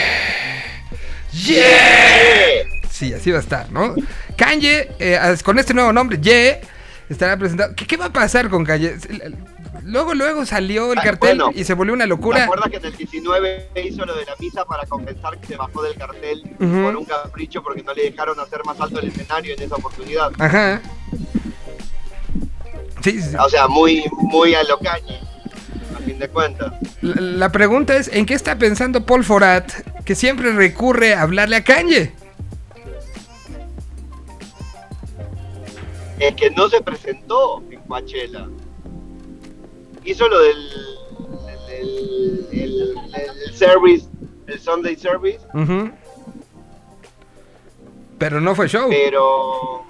Yeah. Sí, así va a estar, ¿no? Kanye, eh, con este nuevo nombre, Ye, estará presentado. ¿Qué, qué va a pasar con Calle? Luego, luego salió el Ah, cartel bueno. y se volvió una ¿Te locura. acuerdas que en el 19 hizo lo de la misa para compensar que se bajó del cartel Ujú. por un capricho porque no le dejaron hacer más alto el escenario en esa oportunidad? Ajá. Sí, sí. O sea, muy, muy a lo cañe, a fin de cuentas. La, la pregunta es, ¿en qué está pensando Paul Forat que siempre recurre a hablarle a Kanye? Es que no se presentó en Coachella. Hizo lo del el, el- el- el service, el Sunday service, Ujú. Pero no fue show. pero,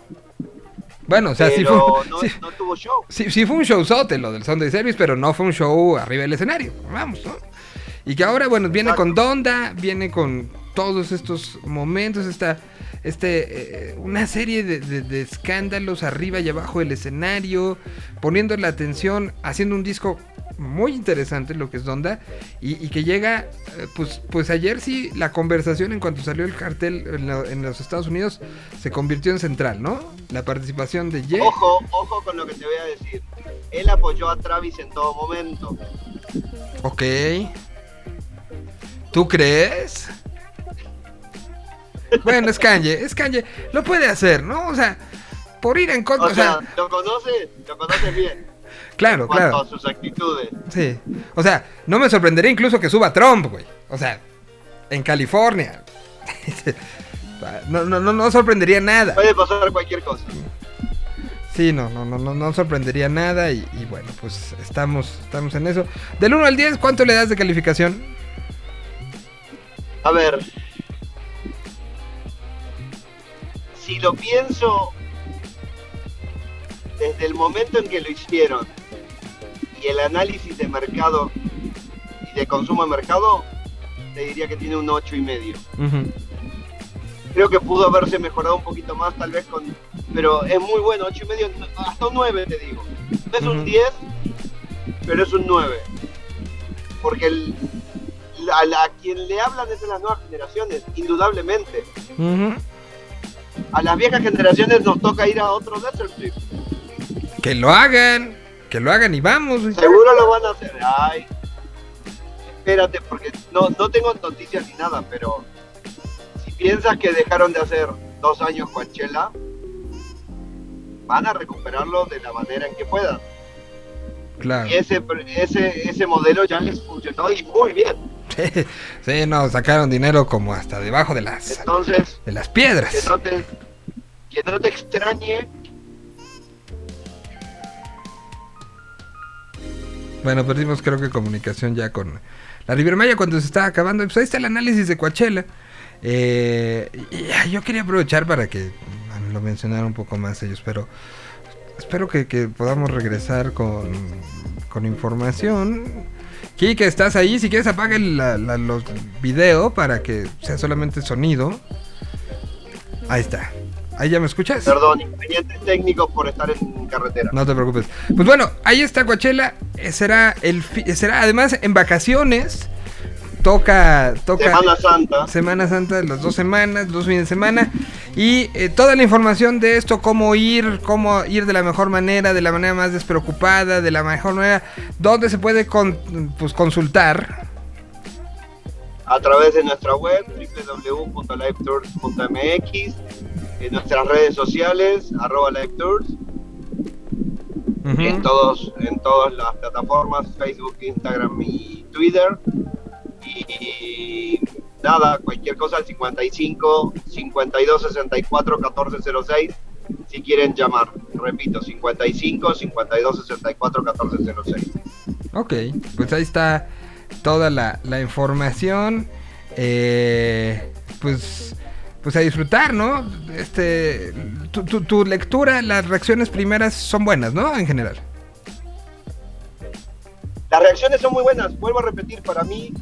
Bueno, o sea, sí fue, pero no, sí, no tuvo show. sí- sí fue un showzote lo del Sunday Service, pero no fue un show arriba del escenario. Vamos, ¿no? Y que ahora, bueno, viene con Donda, viene con todos estos momentos, esta, este, eh, una serie de, de- de escándalos arriba y abajo del escenario, poniendo la atención, haciendo un disco muy interesante lo que es Donda y, y que llega, eh, pues, pues ayer sí la conversación en cuanto salió el cartel en, la- en los Estados Unidos se convirtió en central, ¿no? La participación de Ye. Ojo, ojo con lo que te voy a decir. Él apoyó a Travis en todo momento. Ok. ¿Tú crees? Bueno, es Kanye, es Kanye. Lo puede hacer, ¿no? O sea, por ir en contra. O O sea, sea, lo conoces, lo conoces bien. claro, en cuanto claro. a sus actitudes. Sí. O sea, no me sorprendería incluso que suba Trump, güey. O sea, en California. No, no, no, no sorprendería nada. Puede pasar cualquier cosa. Sí, no, no, no, no, no sorprendería nada. Y, y bueno, pues estamos, estamos en eso. Del 1 al 10, ¿cuánto le das de calificación? A ver. Si lo pienso desde el momento en que lo hicieron y el análisis de mercado y de consumo de mercado, te diría que tiene un ocho y medio. Creo que pudo haberse mejorado un poquito más, tal vez con. Pero es muy bueno, ocho y medio, hasta un 9 te digo. No es un 10, pero es un 9. Porque el, a, la- a quien le hablan es a las nuevas generaciones, indudablemente. A las viejas generaciones nos toca ir a otro Desert Trip. Que lo hagan, que lo hagan y vamos. Seguro lo van a hacer. Ay, espérate, porque no, no tengo noticias ni nada, pero si piensas que dejaron de hacer dos años Coachella, van a recuperarlo de la manera en que puedan. Claro. Y ese, ese, ese modelo ya les funcionó y muy bien. Sí, no, sacaron dinero como hasta debajo de las, Entonces, de las que piedras. no te, que no te extrañe Bueno, perdimos creo que comunicación ya con la Riviera Maya cuando se estaba acabando. Pues ahí está el análisis de Coachella. Eh, yo quería aprovechar para que lo mencionaran un poco más ellos, pero espero que, que podamos regresar con, con información. Kike, ¿estás ahí? Si quieres apaga el la- la- los video para que sea solamente sonido. Ahí está. ¿Ahí ya me escuchas? Perdón, inconvenientes técnicos por estar en carretera. No te preocupes. Pues bueno, ahí está Coachella. Eh, Será el fi- será además en vacaciones. Toca toca Semana Santa. Semana Santa, las dos semanas, dos fines de semana. Y eh, toda la información de esto, cómo ir, cómo ir de la mejor manera, de la manera más despreocupada, de la mejor manera, dónde se puede con- pues, consultar. a través de nuestra web www.livetours.mx, en nuestras redes sociales, arroba livetours, Ujú. en, todos, en todas las plataformas, Facebook, Instagram y Twitter. Y nada, cualquier cosa al 55 52 64 1406 si quieren llamar. Repito, 55 52 64 1406. Ok, pues ahí está toda la, la información. Eh, pues, pues a disfrutar, ¿no? Este, tu, tu- tu lectura, las reacciones primeras son buenas, ¿no? En general. Las reacciones son muy buenas, vuelvo a repetir, para mí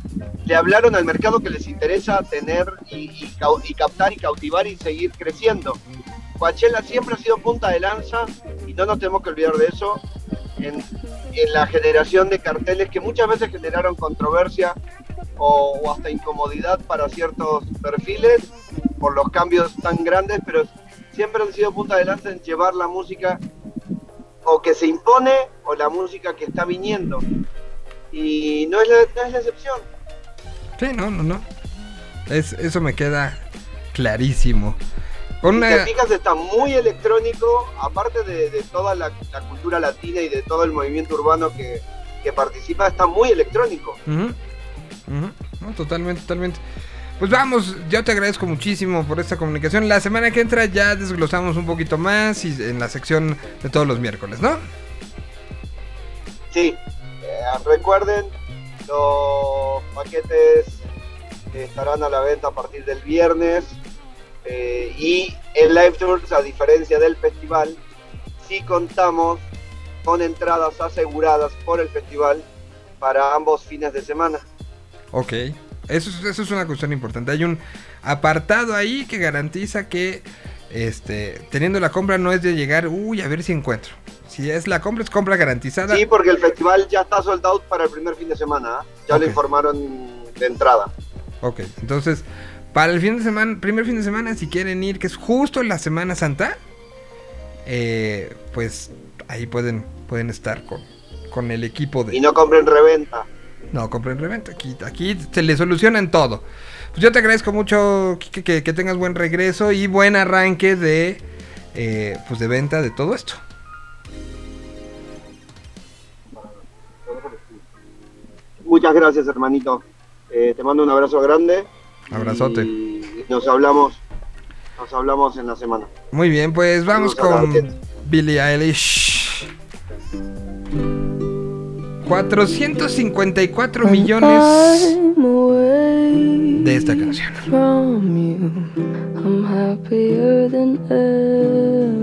le hablaron al mercado que les interesa tener y, captar y cautivar y seguir creciendo. Coachella siempre ha sido punta de lanza y no nos tenemos que olvidar de eso en, la generación de carteles que muchas veces generaron controversia o hasta incomodidad para ciertos perfiles por los cambios tan grandes, pero siempre han sido punta de lanza en llevar la música o que se impone o la música que está viniendo. Y no es la, no es la excepción. Sí, no, no, no. Es, eso me queda clarísimo. Con Si una- te fijas, está muy electrónico, aparte de, de toda la, la cultura latina y de todo el movimiento urbano que, que participa, está muy electrónico. No, totalmente, totalmente. Pues vamos, yo te agradezco muchísimo por esta comunicación. La semana que entra ya desglosamos un poquito más y en la sección de todos los miércoles, ¿no? Sí, recuerden, los paquetes estarán a la venta a partir del viernes eh, y en Live Tours, a diferencia del festival, sí contamos con entradas aseguradas por el festival para ambos fines de semana. Ok. Eso, es- eso es una cuestión importante. Hay un apartado ahí que garantiza que este, teniendo la compra no es de llegar, uy, a ver si encuentro. Si es la compra, es compra garantizada. Sí, porque el festival ya está sold out para el primer fin de semana. ¿ah? Ya lo informaron de entrada. Ok, entonces, para el fin de semana, primer fin de semana, si quieren ir, que es justo la Semana Santa, eh, pues ahí pueden, pueden estar con, con el equipo de... Y no compren reventa. No, compren reventa. Aquí, aquí se le solucionan todo. Pues yo te agradezco mucho, que, que tengas buen regreso y buen arranque de, eh, pues de venta de todo esto. Muchas gracias, hermanito. Eh, te mando un abrazo grande. Abrazote. Y nos hablamos. Nos hablamos en la semana. Muy bien, pues vamos con. Billie Eilish. 454 millones de esta canción. from you. I'm happier than ever.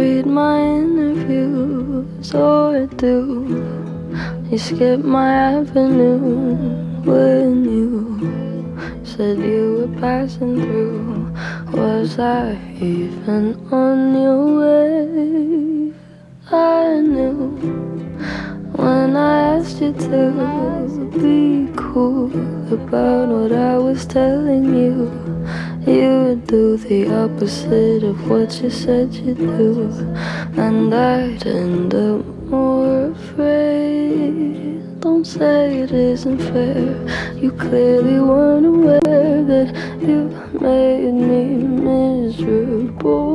Read my interviews or do you skip my avenue when you said you were passing through? Was I even on your way? I knew when I asked you to be cool about what I was telling you. You do the opposite of what you said you'd do, and I'd end up more afraid. Don't say it isn't fair. You clearly weren't aware that you made me miserable.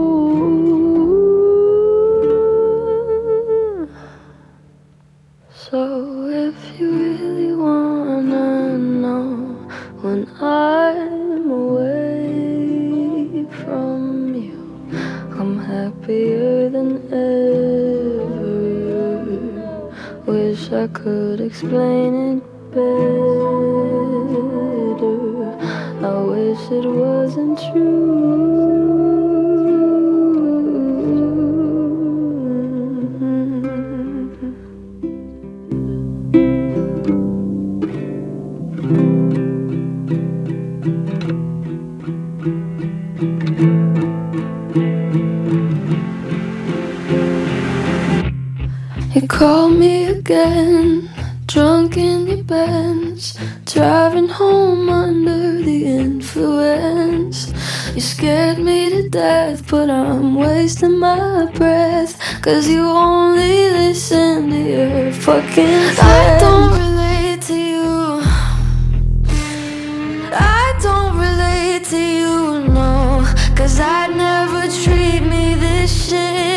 So if you really wanna know when I'm happier than ever. Wish I could explain it better. I wish it wasn't true. Call me again, drunk in your Benz, driving home under the influence. You scared me to death, but I'm wasting my breath. Cause you only listen to your fucking friends. I don't relate to you. I don't relate to you, no. Cause I'd never treat me this shitty.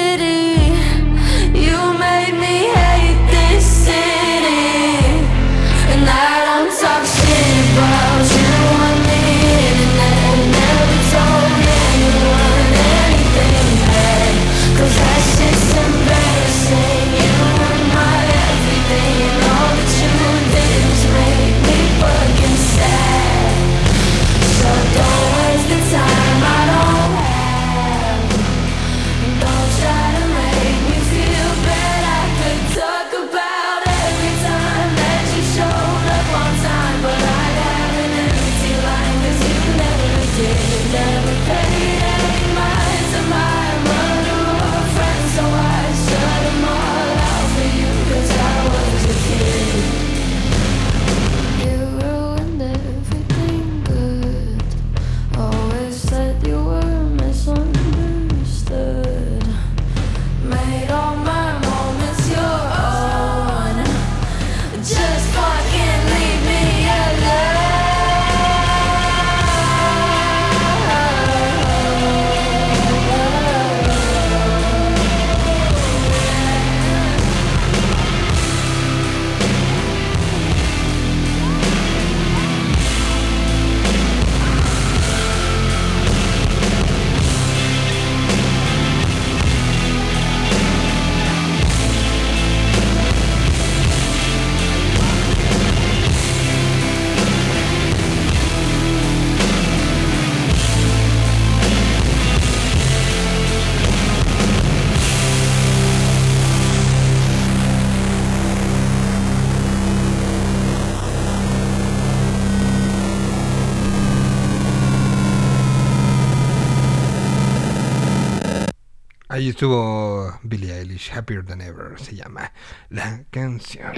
Estuvo Billie Eilish, Happier Than Ever, se llama la canción.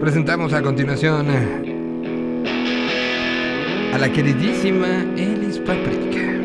Presentamos a continuación a la queridísima Elis Paprika.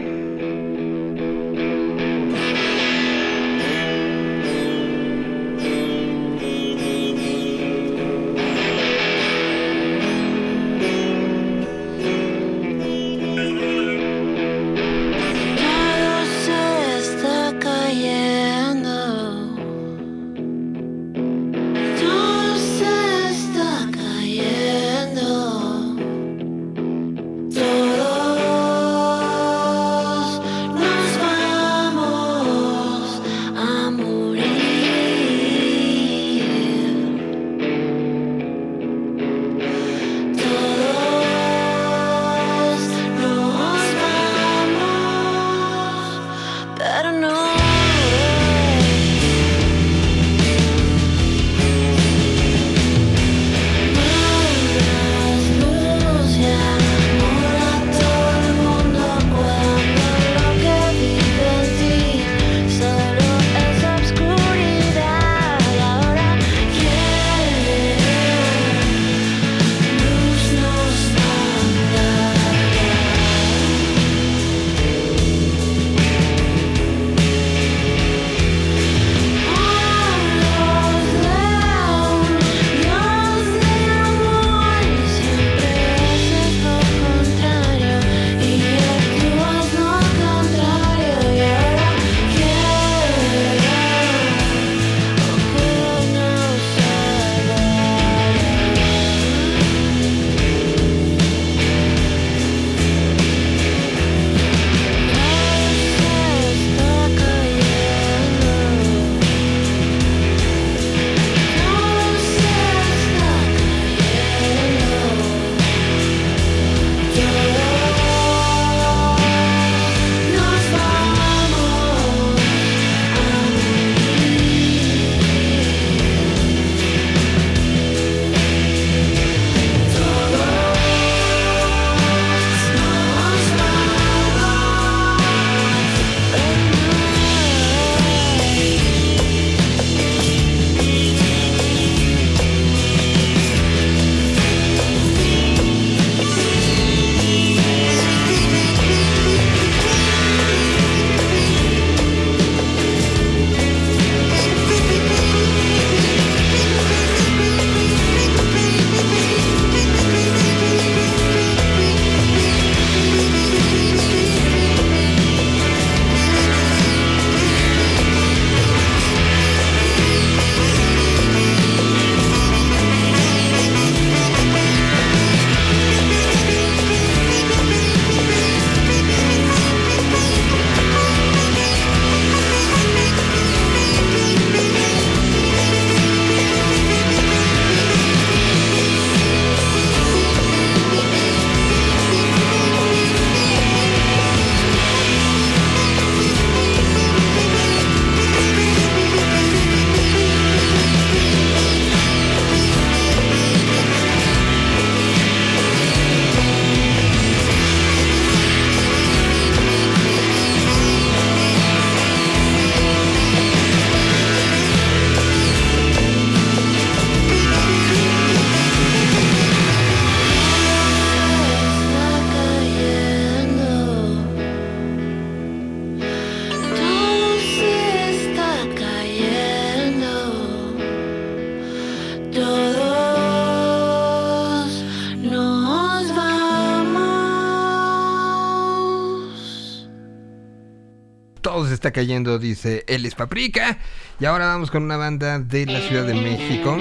Cayendo, dice Elis Paprika. Y ahora vamos con una banda de la Ciudad de México.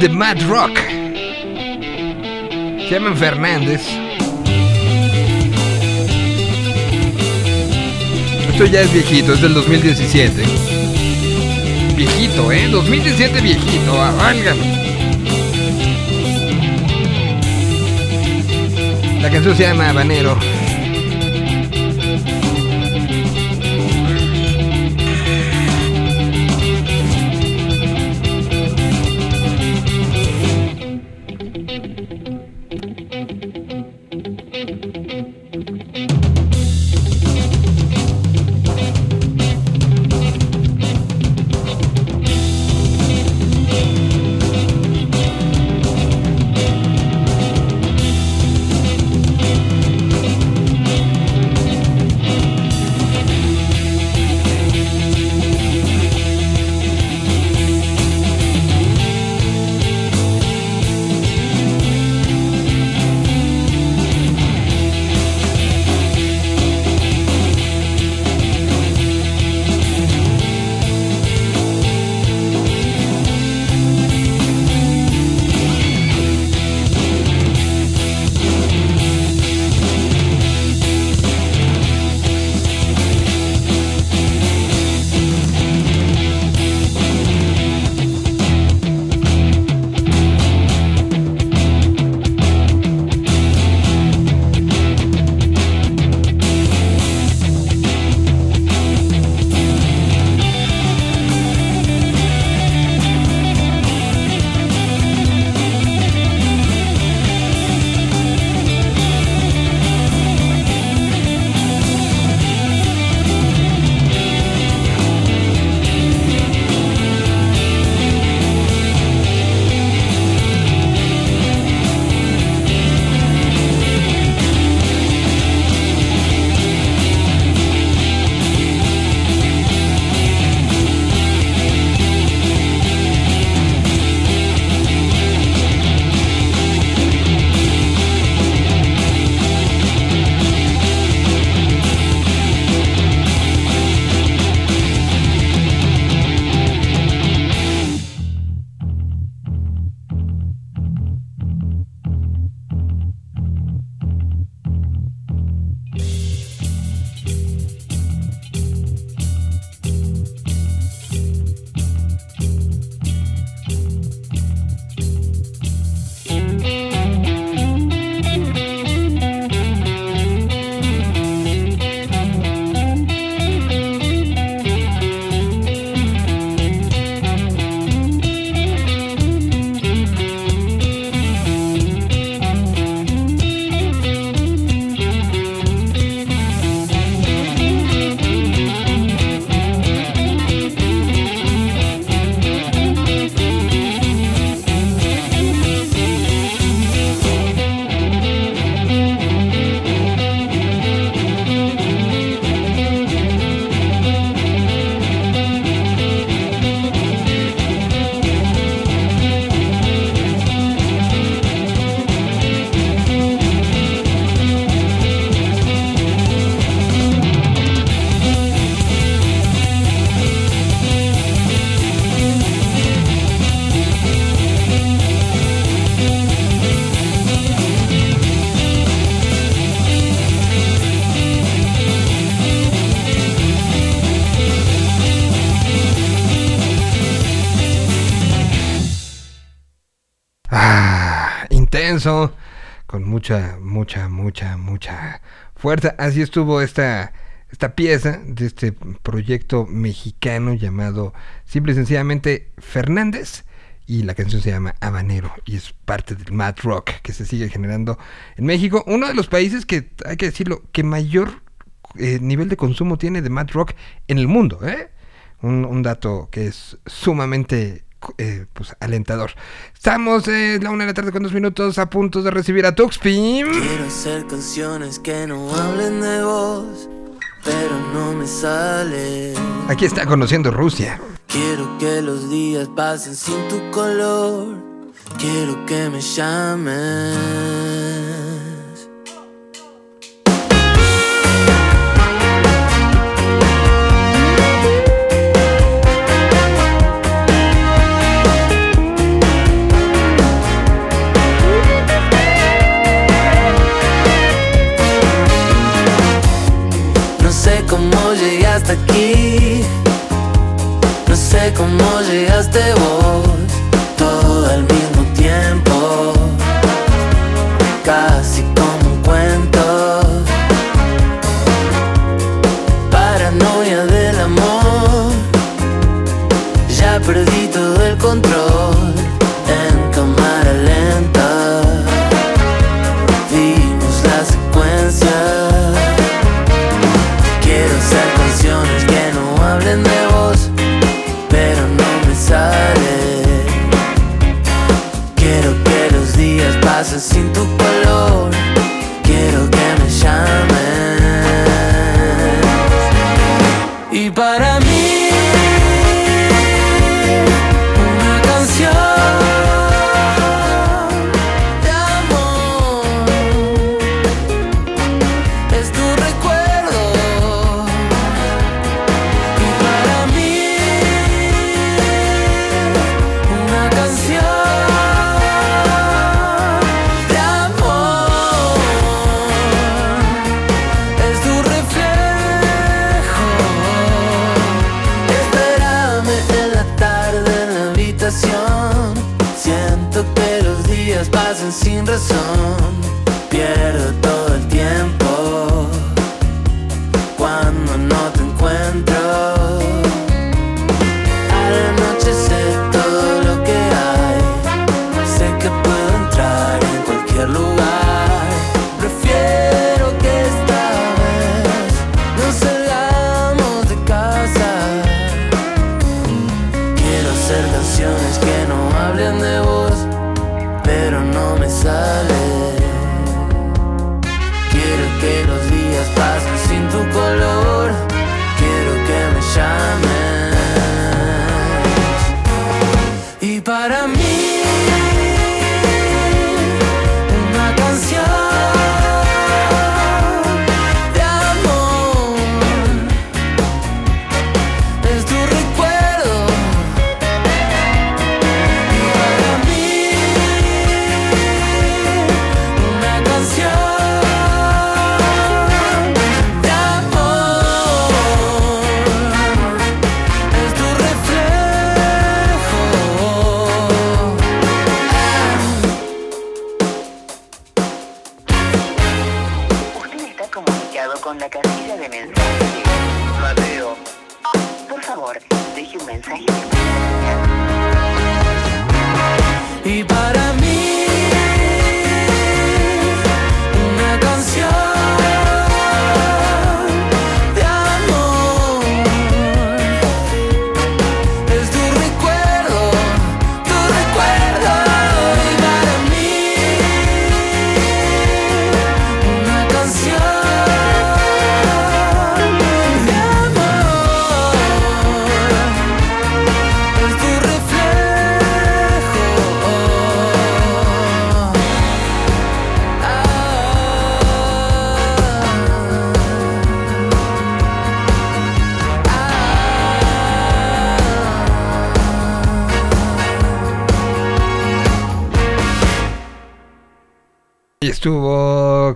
The Mad Rock. Se llaman Fernández. Esto ya es viejito, es del 2017. Viejito, ¿eh? 2017 viejito, ah, válgame. La canción se llama Habanero. Mucha, mucha, mucha, mucha fuerza. Así estuvo esta, esta pieza de este proyecto mexicano llamado simple y sencillamente Fernández. Y la canción se llama Habanero y es parte del mad rock que se sigue generando en México. Uno de los países que, hay que decirlo, que mayor eh, nivel de consumo tiene de mad rock en el mundo. ¿eh? Un, un dato que es sumamente eh, pues, alentador. Estamos en la una de la tarde con dos minutos a punto de recibir a Tuxpim. Quiero hacer canciones que no hablen de vos, pero no me sale. Aquí está conociendo Rusia. Quiero que los días pasen sin tu color. Quiero que me llames. Aquí. No sé cómo llegaste vos.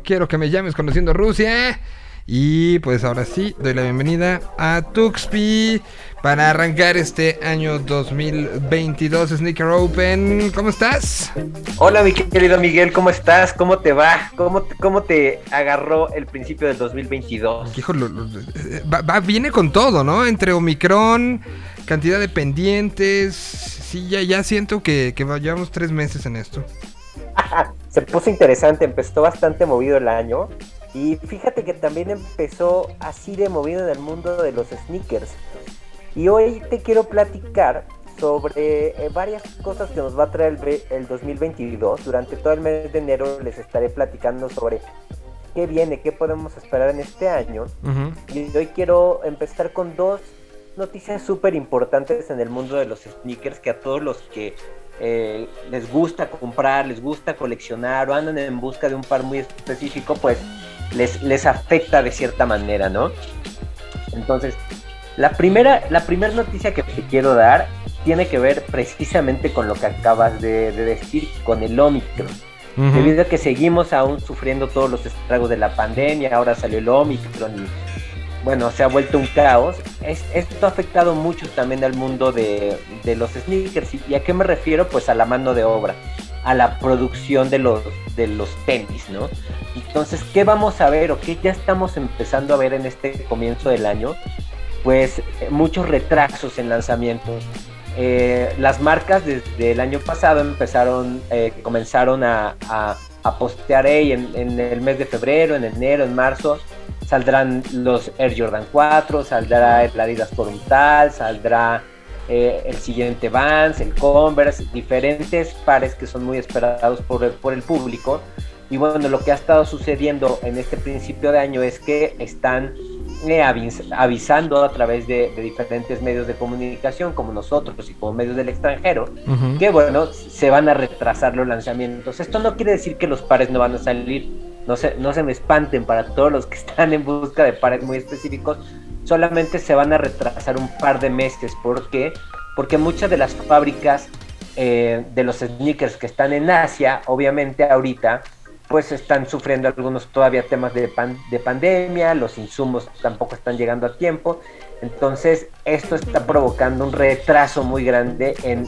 Quiero que me llames conociendo Rusia. Y pues ahora sí, doy la bienvenida a Tuxpi para arrancar este año 2022 Sneaker Open. ¿Cómo estás? Hola, mi querido Miguel, ¿cómo estás? ¿Cómo te va? ¿Cómo, te- cómo te agarró el principio del 2022? Hijo, lo- lo- va- va- viene con todo, ¿no? Entre Omicron, cantidad de pendientes. Sí, ya, ya siento que, que va- llevamos tres meses en esto. Se puso interesante, empezó bastante movido el año. Y fíjate que también empezó así de movido en el mundo de los sneakers. Y hoy te quiero platicar sobre eh, varias cosas que nos va a traer el, el 2022. Durante todo el mes de enero les estaré platicando sobre qué viene, qué podemos esperar en este año. Y hoy quiero empezar con dos noticias súper importantes en el mundo de los sneakers que a todos los que eh, les gusta comprar, les gusta coleccionar o andan en busca de un par muy específico, pues les, les afecta de cierta manera, ¿no? Entonces, la primera, la primera noticia que te quiero dar tiene que ver precisamente con lo que acabas de, de decir, con el Omicron. Debido a que seguimos aún sufriendo todos los estragos de la pandemia, ahora salió el Omicron y bueno, se ha vuelto un caos. Es- esto ha afectado mucho también al mundo de, los sneakers. ¿Y- ¿Y a qué me refiero? Pues a la mano de obra, a la producción de los, de los tenis, ¿no? Entonces, ¿qué vamos a ver o qué ya estamos empezando a ver en este comienzo del año? Pues eh, muchos retrasos en lanzamientos. Eh, las marcas desde el año pasado empezaron, eh, comenzaron a, a, a postear "Hey, en, en el mes de febrero, en enero, en marzo, saldrán los Air Jordan 4, saldrá el Adidas Tal, saldrá eh, el siguiente Vans, el Converse, diferentes pares que son muy esperados por el, por el público. Y bueno, lo que ha estado sucediendo en este principio de año es que están eh, avis- avisando a través de, de diferentes medios de comunicación como nosotros y como medios del extranjero que bueno, se van a retrasar los lanzamientos. Esto no quiere decir que los pares no van a salir, no se, no se me espanten para todos los que están en busca de pares muy específicos, solamente se van a retrasar un par de meses. ¿Por qué? Porque muchas de las fábricas eh, de los sneakers que están en Asia, obviamente ahorita, pues están sufriendo algunos todavía temas de, pan- de pandemia, los insumos tampoco están llegando a tiempo, entonces esto está provocando un retraso muy grande en,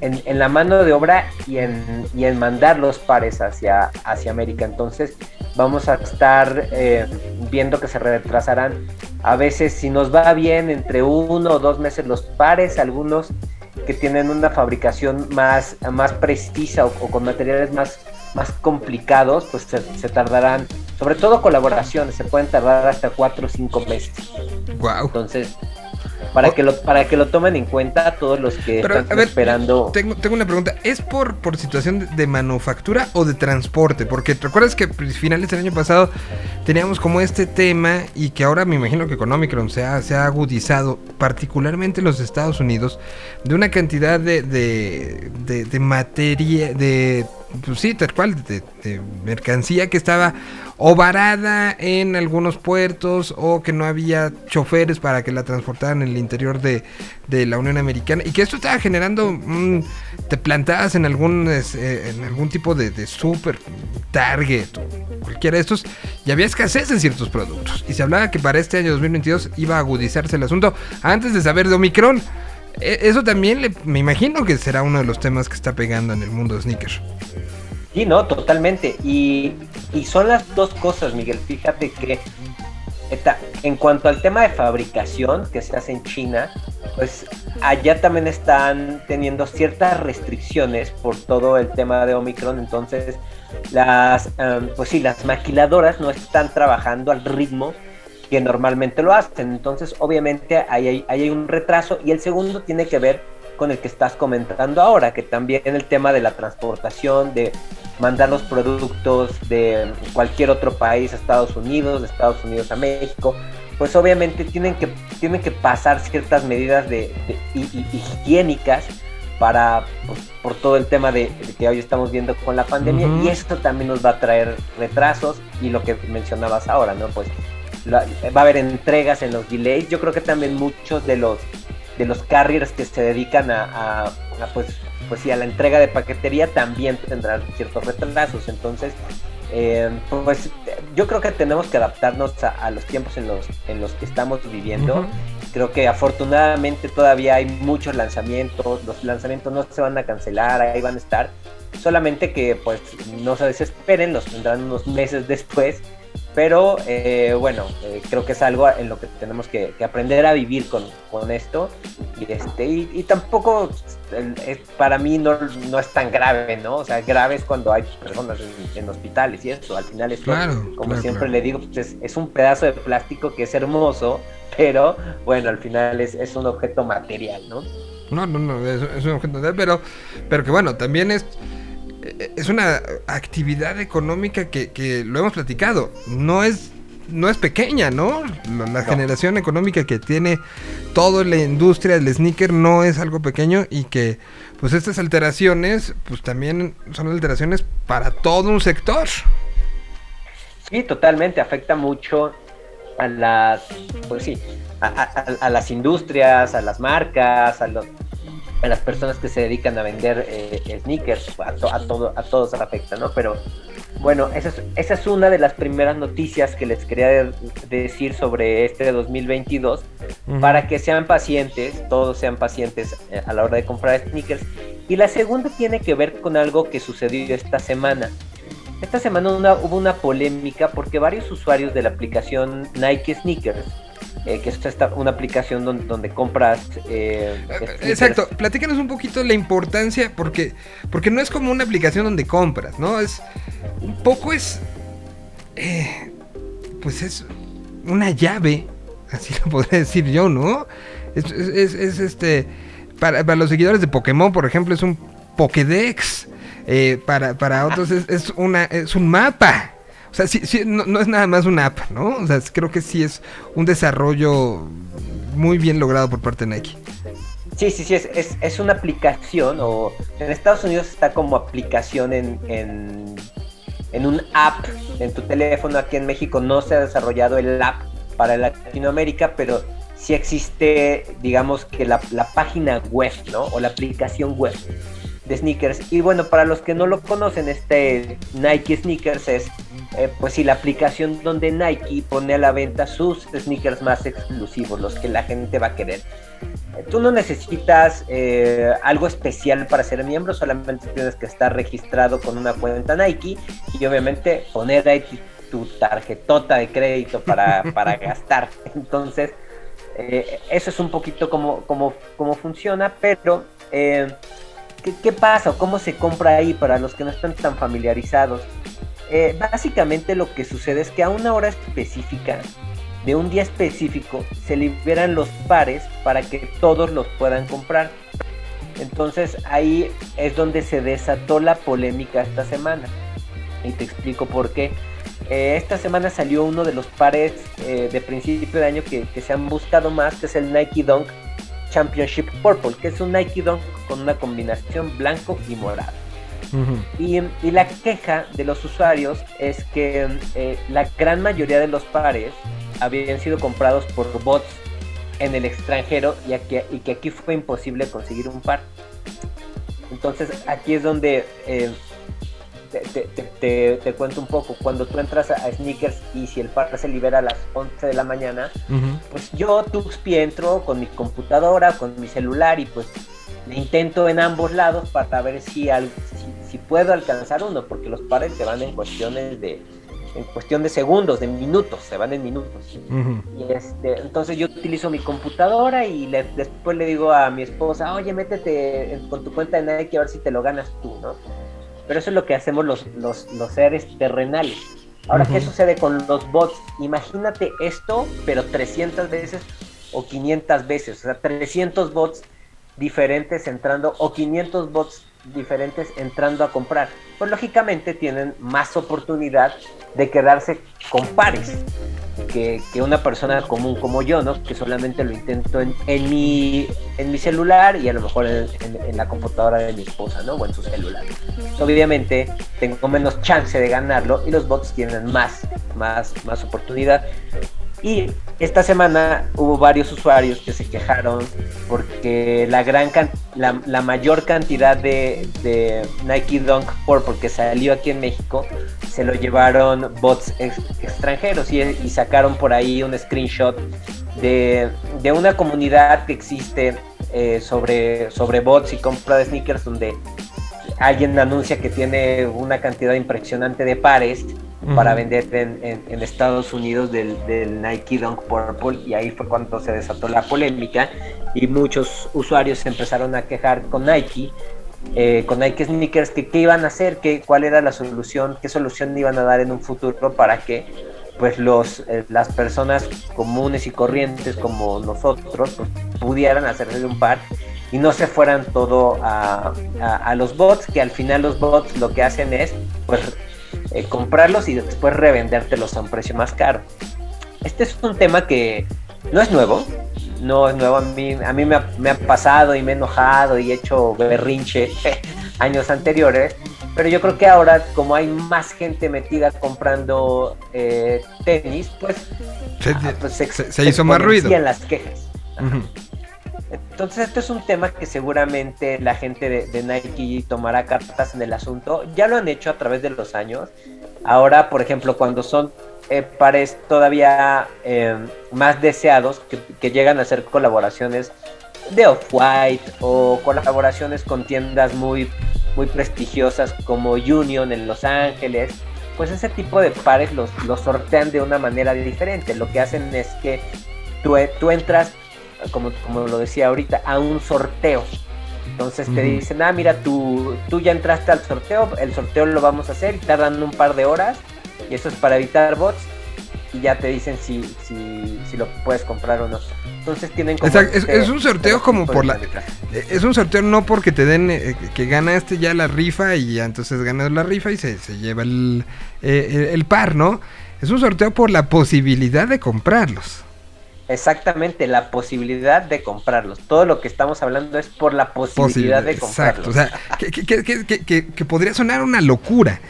en, en la mano de obra y en, y en mandar los pares hacia, hacia América. Entonces vamos a estar eh, viendo que se retrasarán a veces si nos va bien entre uno o dos meses los pares, algunos que tienen una fabricación más, más precisa o, o con materiales más, más complicados, pues se, se tardarán, sobre todo colaboraciones, se pueden tardar hasta cuatro o cinco meses. Guau. Entonces, para que lo, para que lo tomen en cuenta todos los que Pero, están a ver, esperando. Tengo, tengo una pregunta. ¿Es por, por situación de, de manufactura o de transporte? Porque te acuerdas que a finales del año pasado teníamos como este tema y que ahora me imagino que con Omicron se ha, se ha agudizado, particularmente en los Estados Unidos, de una cantidad de, de, de, de materia, de, pues sí, tal cual, de, mercancía que estaba o varada en algunos puertos o que no había choferes para que la transportaran en el interior de, de la Unión Americana y que esto estaba generando, mm, te plantabas en algún, eh, en algún tipo de, de super Target o cualquiera de estos y había escasez en ciertos productos y se hablaba que para este año 2022 iba a agudizarse el asunto antes de saber de Omicron. E- Eso también me imagino que será uno de los temas que está pegando en el mundo de sneakers. Sí, no, totalmente. Y, y son las dos cosas, Miguel. Fíjate que en cuanto al tema de fabricación que se hace en China, pues allá también están teniendo ciertas restricciones por todo el tema de Omicron. Entonces, las, em, pues sí, las maquiladoras no están trabajando al ritmo que normalmente lo hacen. Entonces, obviamente, ahí hay, ahí hay un retraso. Y el segundo tiene que ver con el que estás comentando ahora, que también el tema de la transportación, de mandar los productos de cualquier otro país a Estados Unidos, de Estados Unidos a México, pues obviamente tienen que, tienen que pasar ciertas medidas de, de- hi- hi- higiénicas para pues, por todo el tema de, de que hoy estamos viendo con la pandemia y esto también nos va a traer retrasos y lo que mencionabas ahora, ¿no? Pues la- va a haber entregas en los delays. Yo creo que también muchos de los de los carriers que se dedican a, a- a, pues pues sí a la entrega de paquetería también tendrán ciertos retrasos. Entonces Eh, pues yo creo que tenemos que adaptarnos a, a los tiempos en los, en los que estamos viviendo. Creo que afortunadamente todavía hay muchos lanzamientos, los lanzamientos no se van a cancelar, ahí van a estar. Solamente que pues no se desesperen, los tendrán unos meses después. Pero eh, bueno, eh, creo que es algo en lo que tenemos que, que aprender a vivir con, con esto. Y, este, y, y tampoco es- para mí no, no es tan grave, ¿no? O sea, grave es cuando hay personas en, en hospitales y eso. Al final es Claro, como claro, siempre claro. le digo, pues es, es un pedazo de plástico que es hermoso, pero bueno, al final es, es un objeto material, ¿no? No, no, no, es, es un objeto de- pero, pero que bueno, también es, eh, es una actividad económica que, que lo hemos platicado, no es, no es pequeña, ¿no? La, la generación económica que tiene toda la industria del sneaker no es algo pequeño y que pues estas alteraciones pues también son alteraciones para todo un sector. Sí, totalmente, afecta mucho a las, pues sí, a, a- a las industrias, a las marcas, a, los, a las personas que se dedican a vender eh, sneakers, a, to- a, todo, a todos afecta, ¿no? Pero bueno, esa es, esa es una de las primeras noticias que les quería de- decir sobre este 2022, para que sean pacientes, todos sean pacientes eh, a la hora de comprar sneakers. Y la segunda tiene que ver con algo que sucedió esta semana. Esta semana una- hubo una polémica porque varios usuarios de la aplicación Nike Sneakers, eh, que es esta, una aplicación donde, donde compras... eh, sneakers, Exacto, platícanos un poquito la importancia, porque, porque no es como una aplicación donde compras, ¿no? Es un poco es, eh, pues es una llave, así lo podría decir yo, ¿no? Es, es- es- es, este, para, para los seguidores de Pokémon, por ejemplo, es un Pokédex, eh, para, para otros es, es una, es un mapa. O sea, sí, sí, no, es nada más una app, ¿no? O sea, creo que sí es un desarrollo muy bien logrado por parte de Nike. Sí, sí, sí, es, es, es una aplicación, o en Estados Unidos está como aplicación en, en, en un app en tu teléfono. Aquí en México no se ha desarrollado el app para Latinoamérica, pero sí existe, digamos que la, la página web, ¿no? O la aplicación web de sneakers. Y bueno, para los que no lo conocen, este Nike Sneakers es, eh, pues sí, la aplicación donde Nike pone a la venta sus sneakers más exclusivos, los que la gente va a querer. Eh, Tú no necesitas eh, algo especial para ser miembro, solamente tienes que estar registrado con una cuenta Nike y obviamente poner ahí tu, tu tarjetota de crédito para, para gastar. Entonces, eh, eso es un poquito como, como, como funciona, pero eh, ¿qué, ¿qué pasa cómo se compra ahí para los que no están tan familiarizados? Eh, básicamente lo que sucede es que a una hora específica de un día específico se liberan los pares para que todos los puedan comprar. Entonces ahí es donde se desató la polémica esta semana. Y te explico por qué. Eh, esta semana salió uno de los pares eh, de principio de año que se han buscado más, que es el Nike Dunk Championship Purple, que es un Nike Dunk con una combinación blanco y morado. Y, y la queja de los usuarios es que eh, la gran mayoría de los pares habían sido comprados por bots en el extranjero y, aquí- y que aquí fue imposible conseguir un par. Entonces aquí es donde eh, te, te- te- te- cuento un poco. Cuando tú entras a, sneakers y si el par se libera a las 11 de la mañana, pues yo, Tuxpi, entro con mi computadora, con mi celular y pues le intento en ambos lados para ver si, al- si, si puedo alcanzar uno, porque los pares se van en cuestiones de en cuestión de segundos, de minutos, se van en minutos. Y este, entonces yo utilizo mi computadora y le- después le digo a mi esposa, oye, métete con tu cuenta de Nike a ver si te lo ganas tú, ¿no? Pero eso es lo que hacemos los, los, los seres terrenales. Ahora, ¿qué sucede con los bots? Imagínate esto, pero 300 veces o 500 veces, o sea, 300 bots diferentes entrando o 500 bots diferentes entrando a comprar. Pues lógicamente tienen más oportunidad de quedarse con pares que, que una persona común como yo, ¿no? Que solamente lo intento en, en, mi, en mi celular y a lo mejor en, en- la computadora de mi esposa, ¿no? O en su celular. Obviamente tengo menos chance de ganarlo y los bots tienen más, más, más oportunidad. Y esta semana hubo varios usuarios que se quejaron porque la gran can- la, mayor cantidad de, Nike Dunk Purple que salió aquí en México se lo llevaron bots ex- extranjeros y, y sacaron por ahí un screenshot de, de una comunidad que existe eh, sobre, sobre bots y compra de sneakers donde alguien anuncia que tiene una cantidad impresionante de pares para vender en, en- en Estados Unidos del, del Nike Dunk Purple y ahí fue cuando se desató la polémica y muchos usuarios se empezaron a quejar con Nike, eh, con Nike Sneakers, que qué iban a hacer, que, cuál era la solución, qué solución iban a dar en un futuro para que pues los, eh, las personas comunes y corrientes como nosotros pues, pudieran hacerse de un par y no se fueran todo a, a- a los bots, que al final los bots lo que hacen es pues eh, comprarlos y después revendértelos a un precio más caro. Este es un tema que no es nuevo, no es nuevo, a mí, a mí me, ha, me ha pasado y me he enojado y he hecho berrinche años anteriores, pero yo creo que ahora como hay más gente metida comprando eh, tenis, pues, Se, ah, pues se- se hizo más ruido. las quejas. Ujú. Entonces esto es un tema que seguramente la gente de, de Nike tomará cartas en el asunto. Ya lo han hecho a través de los años. Ahora, por ejemplo, cuando son eh, pares todavía eh, más deseados, que, que llegan a hacer colaboraciones de Off-White o colaboraciones con tiendas muy, muy prestigiosas como Union en Los Ángeles, pues ese tipo de pares los, los sortean de una manera diferente. Lo que hacen es que tú, tú entras como, como lo decía ahorita, a un sorteo. Entonces te dicen, ah, mira, tú, tú ya entraste al sorteo, el sorteo lo vamos a hacer y tardan un par de horas y eso es para evitar bots y ya te dicen si, si, si lo puedes comprar o no. Entonces tienen como... Exacto, es- este- es un sorteo este como por la-. Eh, Es un sorteo no porque te den eh, que ganaste ya la rifa y ya entonces ganas la rifa y se, se lleva el, eh, el- el par, ¿no? Es un sorteo por la posibilidad de comprarlos. Exactamente, la posibilidad de comprarlos. Todo lo que estamos hablando es por la posibilidad de comprarlos. Exacto, o sea, que, que- que- que- que- que- que podría sonar una locura,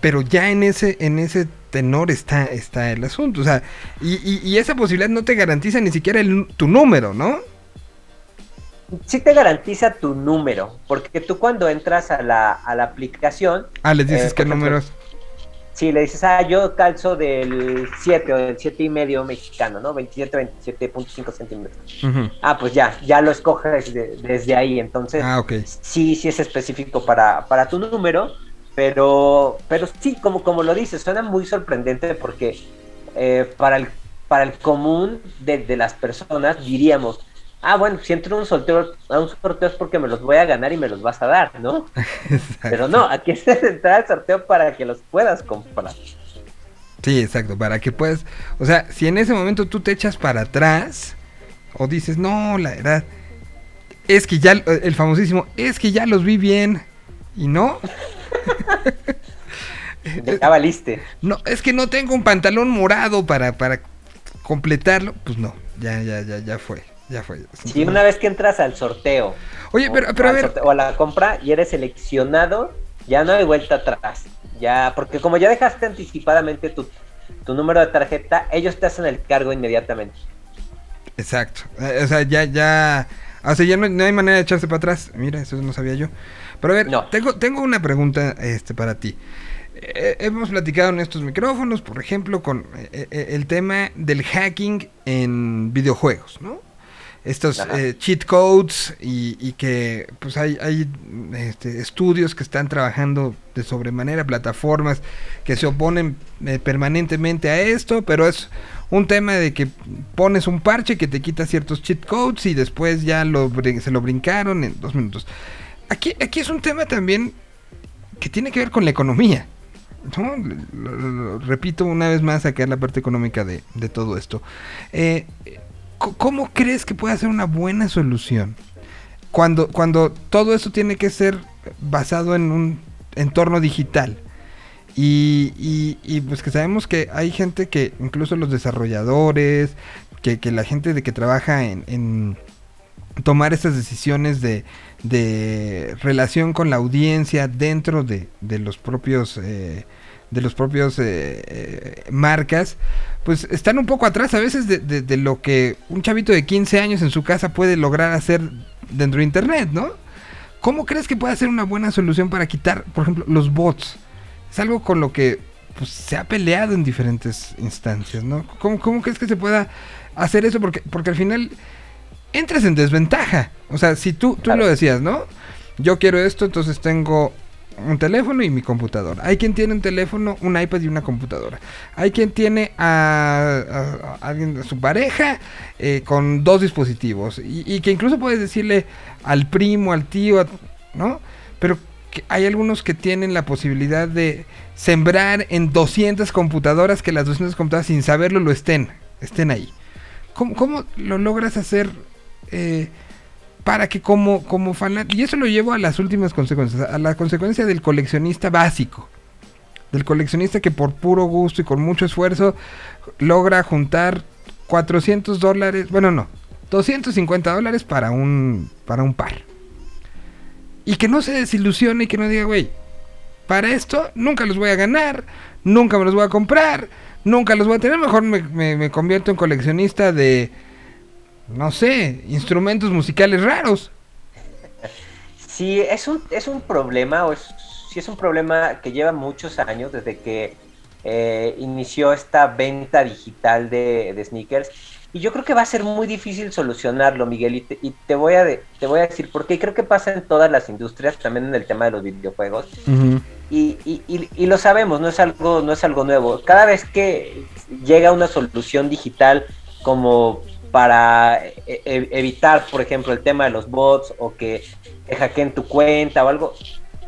pero ya en ese, en ese tenor está, está el asunto, o sea, y, y- y esa posibilidad no te garantiza ni siquiera el- tu número, ¿no? sí te garantiza tu número, porque tú cuando entras a la, a la aplicación, Ah, les dices Eh, qué por ejemplo, números. Si le dices, ah, yo calzo del 7 o del 7 y medio mexicano, ¿no? 27, 27.5 centímetros. Ujú. Ah, pues ya, ya lo escoges de- desde ahí, entonces Ah, sí, sí es específico para, para tu número, pero, pero sí, como, como lo dices, suena muy sorprendente porque eh, para, el, para el común de, de las personas diríamos, ah, bueno, si entro a un sorteo, a un sorteo es porque me los voy a ganar y me los vas a dar, ¿no? Pero no, aquí es entrar al sorteo para que los puedas comprar. Sí, exacto, para que puedas, o sea, si en ese momento tú te echas para atrás o dices, no, la verdad, es que ya, el famosísimo, es que ya los vi bien, y no, Ya valiste. no, es que no tengo un pantalón morado para, para completarlo, pues no, ya, ya, ya, ya fue, ya fue. Si una vez que entras al sorteo, Oye, o- pero, pero a ver, sorteo- o a la compra y eres seleccionado, ya no hay vuelta atrás. Ya, porque como ya dejaste anticipadamente tu, tu número de tarjeta, ellos te hacen el cargo inmediatamente. exacto, eh, o sea, ya, ya, o sea, ya no, no hay manera de echarse para atrás, mira, eso no sabía yo. Pero a ver, No. tengo, tengo una pregunta este, para ti. Eh, hemos platicado en estos micrófonos, por ejemplo, con eh, eh, el tema del hacking en videojuegos, ¿no? Estos eh, cheat codes y, y que pues hay, hay este, estudios que están trabajando de sobremanera, plataformas que se oponen eh, permanentemente a esto, pero es un tema de que pones un parche que te quita ciertos cheat codes y después ya lo, se lo brincaron en dos minutos. Aquí, aquí es un tema también que tiene que ver con la economía. ¿no? Lo- lo- lo- repito una vez más acá en la parte económica de, de todo esto. Eh, ¿Cómo crees que puede ser una buena solución cuando, cuando todo esto tiene que ser basado en un entorno digital? Y, y- y, pues que sabemos que hay gente que, incluso los desarrolladores, que, que la gente de que trabaja en, en tomar estas decisiones de, de relación con la audiencia dentro de, de los propios eh, de los propios eh, eh, marcas, pues están un poco atrás a veces de, de- de lo que un chavito de 15 años en su casa puede lograr hacer dentro de Internet, ¿no? ¿Cómo crees que puede ser una buena solución para quitar, por ejemplo, los bots? Es algo con lo que pues, se ha peleado en diferentes instancias, ¿no? ¿Cómo, cómo crees que se pueda hacer eso? Porque, porque al final entras en desventaja. O sea, si tú, tú Claro. lo decías, ¿no? Yo quiero esto, entonces tengo un teléfono y mi computadora. Hay quien tiene un teléfono, un iPad y una computadora. Hay quien tiene a, a- a alguien, a su pareja eh, con dos dispositivos. Y, que incluso puedes decirle al primo, al tío, ¿no? Pero hay algunos que tienen la posibilidad de sembrar en 200 computadoras que las 200 computadoras sin saberlo lo estén, estén ahí. ¿Cómo, cómo lo logras hacer eh, para que como, como fanático... Y eso lo llevo a las últimas consecuencias, a la consecuencia del coleccionista básico. Del coleccionista que por puro gusto y con mucho esfuerzo logra juntar 400 dólares, bueno no, 250 dólares para un, para un par. Y que no se desilusione y que no diga, güey, para esto nunca los voy a ganar, nunca me los voy a comprar, nunca los voy a tener, mejor me, me- me convierto en coleccionista de, no sé, instrumentos musicales raros. Sí, es un, es un problema, o es, sí es un problema que lleva muchos años desde que eh, inició esta venta digital de, de sneakers. Y yo creo que va a ser muy difícil solucionarlo, Miguel. Y te, y te voy, a de- te voy a decir por qué. Y Creo que pasa en todas las industrias, también en el tema de los videojuegos. Y, y- y- y lo sabemos, no es algo, no es algo nuevo. Cada vez que llega una solución digital como para e- evitar, por ejemplo, el tema de los bots o que te hackeen tu cuenta o algo,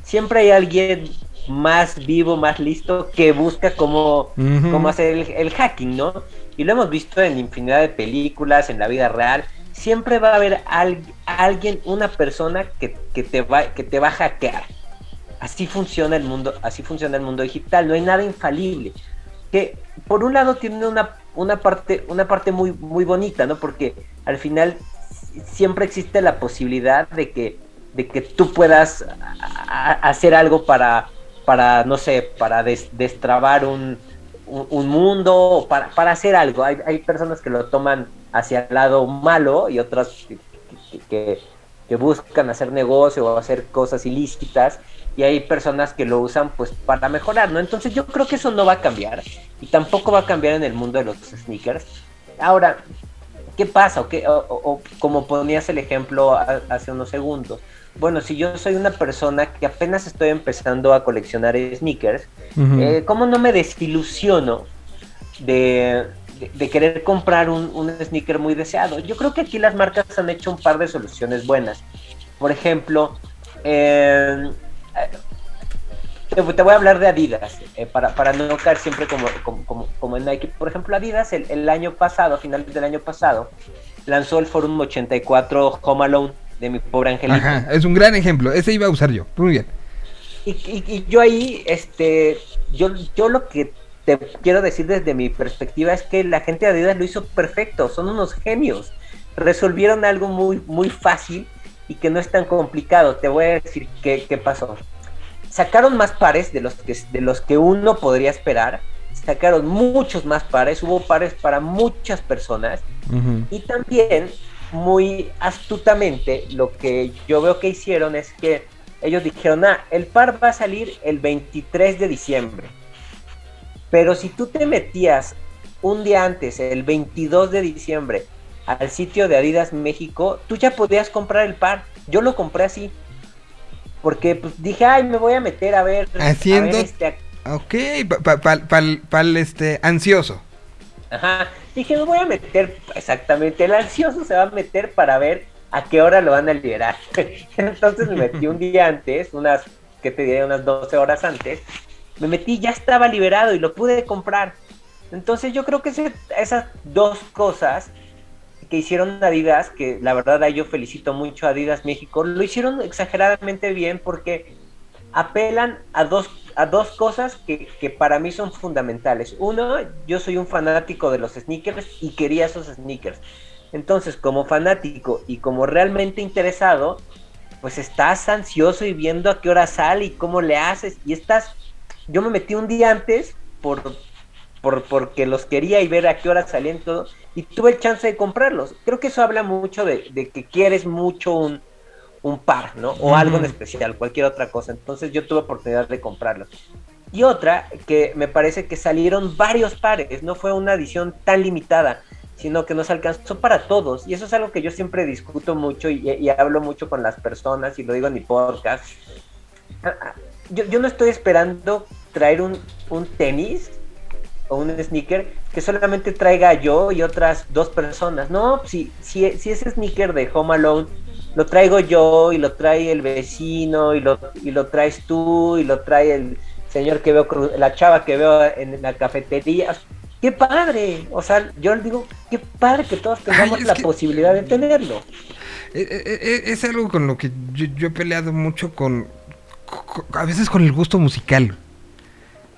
siempre hay alguien más vivo, más listo que busca cómo, Ujú. cómo hacer el, el hacking, ¿no? Y lo hemos visto en infinidad de películas, en la vida real. Siempre va a haber al- alguien, una persona que, que te va, que te va a hackear. Así funciona el mundo, así funciona el mundo digital, no hay nada infalible. Que por un lado tiene una, una parte, una parte muy, muy bonita, ¿no? Porque al final si- siempre existe la posibilidad de que, de que tú puedas hacer algo para, para no sé, para des- destrabar un, un, un mundo, para, para hacer algo. Hay, hay personas que lo toman hacia el lado malo y otras que- que buscan hacer negocio o hacer cosas ilícitas y hay personas que lo usan pues para mejorar, ¿no? Entonces yo creo que eso no va a cambiar y tampoco va a cambiar en el mundo de los sneakers. Ahora, ¿qué pasa? O, qué- o- como ponías el ejemplo a- hace unos segundos. Bueno, si yo soy una persona que apenas estoy empezando a coleccionar sneakers, eh, ¿cómo no me desilusiono de, de- de querer comprar un, un sneaker muy deseado? Yo creo que aquí las marcas han hecho un par de soluciones buenas. Por ejemplo, eh, te, voy a hablar de Adidas, eh, para, para no caer siempre como, como, como- como en Nike. Por ejemplo, Adidas el, el año pasado, a finales del año pasado, lanzó el Forum 84 Home Alone de mi pobre angelito. Ajá, es un gran ejemplo. Ese iba a usar yo. Muy bien. Y, y- y yo ahí, este, yo, yo lo que te quiero decir desde mi perspectiva es que la gente de Adidas lo hizo perfecto, son unos genios. Resolvieron algo muy, muy fácil y que no es tan complicado. Te voy a decir qué, qué pasó. Sacaron más pares de los, que, de los que uno podría esperar. Sacaron muchos más pares, hubo pares para muchas personas. Ujú. Y también, muy astutamente, lo que yo veo que hicieron es que ellos dijeron, ah, el par va a salir el 23 de diciembre. Pero si tú te metías un día antes, el 22 de diciembre, al sitio de Adidas México, tú ya podías comprar el par. Yo lo compré así. Porque pues, dije, ay, me voy a meter a ver. a ver Haciendo- este Ok, para pa, pa- pa'l, este, ansioso. Ajá. Dije, me voy a meter, exactamente, el ansioso se va a meter para ver a qué hora lo van a liberar. Entonces me metí un día antes, unas, ¿qué te diré? Unas 12 horas antes. Me metí, ya estaba liberado y lo pude comprar. Entonces yo creo que ese- esas dos cosas que hicieron Adidas, que la verdad yo felicito mucho a Adidas México, lo hicieron exageradamente bien porque apelan a dos, a dos cosas que, que para mí son fundamentales. Uno, yo soy un fanático de los sneakers y quería esos sneakers. Entonces, como fanático y como realmente interesado, pues estás ansioso y viendo a qué hora sale y cómo le haces y estás yo me metí un día antes por, por, porque los quería y ver a qué hora salían todo, y tuve el chance de comprarlos. Creo que eso habla mucho de, de que quieres mucho un, un par, ¿no? O algo en especial, cualquier otra cosa. Entonces yo tuve oportunidad de comprarlos. Y otra, que me parece que salieron varios pares, no fue una edición tan limitada, sino que nos alcanzó para todos. Y eso es algo que yo siempre discuto mucho y, y hablo mucho con las personas y lo digo en mi podcast. Ah, ah, Yo, yo no estoy esperando traer un, un tenis o un sneaker que solamente traiga yo y otras dos personas. No, si, si, si ese sneaker de Home Alone lo traigo yo y lo trae el vecino y lo, y lo traes tú y lo trae el señor que veo, la chava que veo en la cafetería. ¡Qué padre! O sea, yo les digo, qué padre que todos tengamos Ay, la que- posibilidad de tenerlo. Eh, eh, eh, Es algo con lo que yo, yo he peleado mucho con, co- A veces con el gusto musical.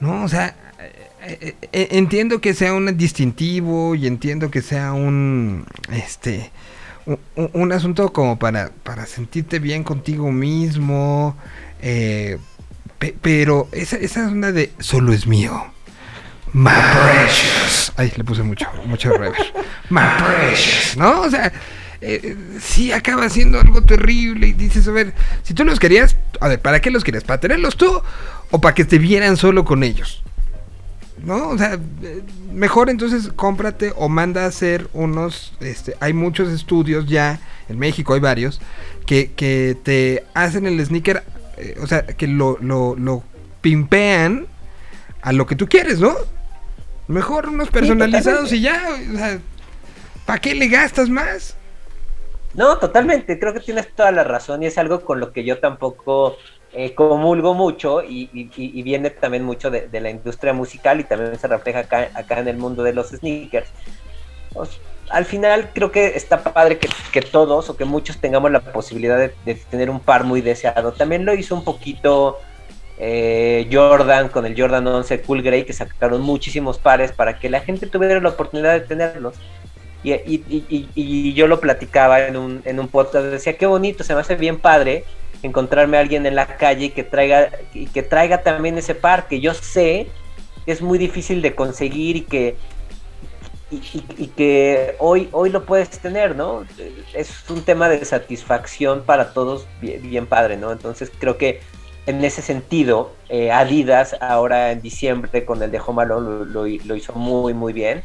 ¿No? O sea, eh, eh, entiendo que sea un distintivo y entiendo que sea un. Este. Un, un- un asunto como para, para sentirte bien contigo mismo. eh, pe- pero esa, esa es una de. Solo es mío. My precious. Ay, le puse mucho, mucho rever. My precious. ¿No? O sea, eh, sí acaba siendo algo terrible y dices, a ver, si tú los querías, a ver, ¿para qué los querías? ¿Para tenerlos tú o para que te vieran solo con ellos? ¿No? O sea, mejor entonces cómprate o manda a hacer unos, este, hay muchos estudios ya, en México hay varios, que, que te hacen el sneaker, eh, o sea, que lo, lo, lo pimpean a lo que tú quieres, ¿no? Mejor unos personalizados y ya, o sea, ¿para qué le gastas más? No, totalmente, creo que tienes toda la razón y es algo con lo que yo tampoco eh, comulgo mucho y, y- y- viene también mucho de, de la industria musical y también se refleja acá, acá en el mundo de los sneakers. Pues, al final creo que está padre que, que todos o que muchos tengamos la posibilidad de, de tener un par muy deseado. También lo hizo un poquito eh, Jordan con el Jordan 11 Cool Grey que sacaron muchísimos pares para que la gente tuviera la oportunidad de tenerlos. Y- y- y- y yo lo platicaba en un, en un podcast, decía, qué bonito, se me hace bien padre encontrarme a alguien en la calle que traiga, y que traiga también ese par, que yo sé que es muy difícil de conseguir y que, y, y- y que hoy, hoy lo puedes tener, ¿no? Es un tema de satisfacción para todos bien, bien padre, ¿no? Entonces creo que en ese sentido, eh, Adidas ahora en diciembre con el de Home Alone lo, lo- lo hizo muy, muy bien.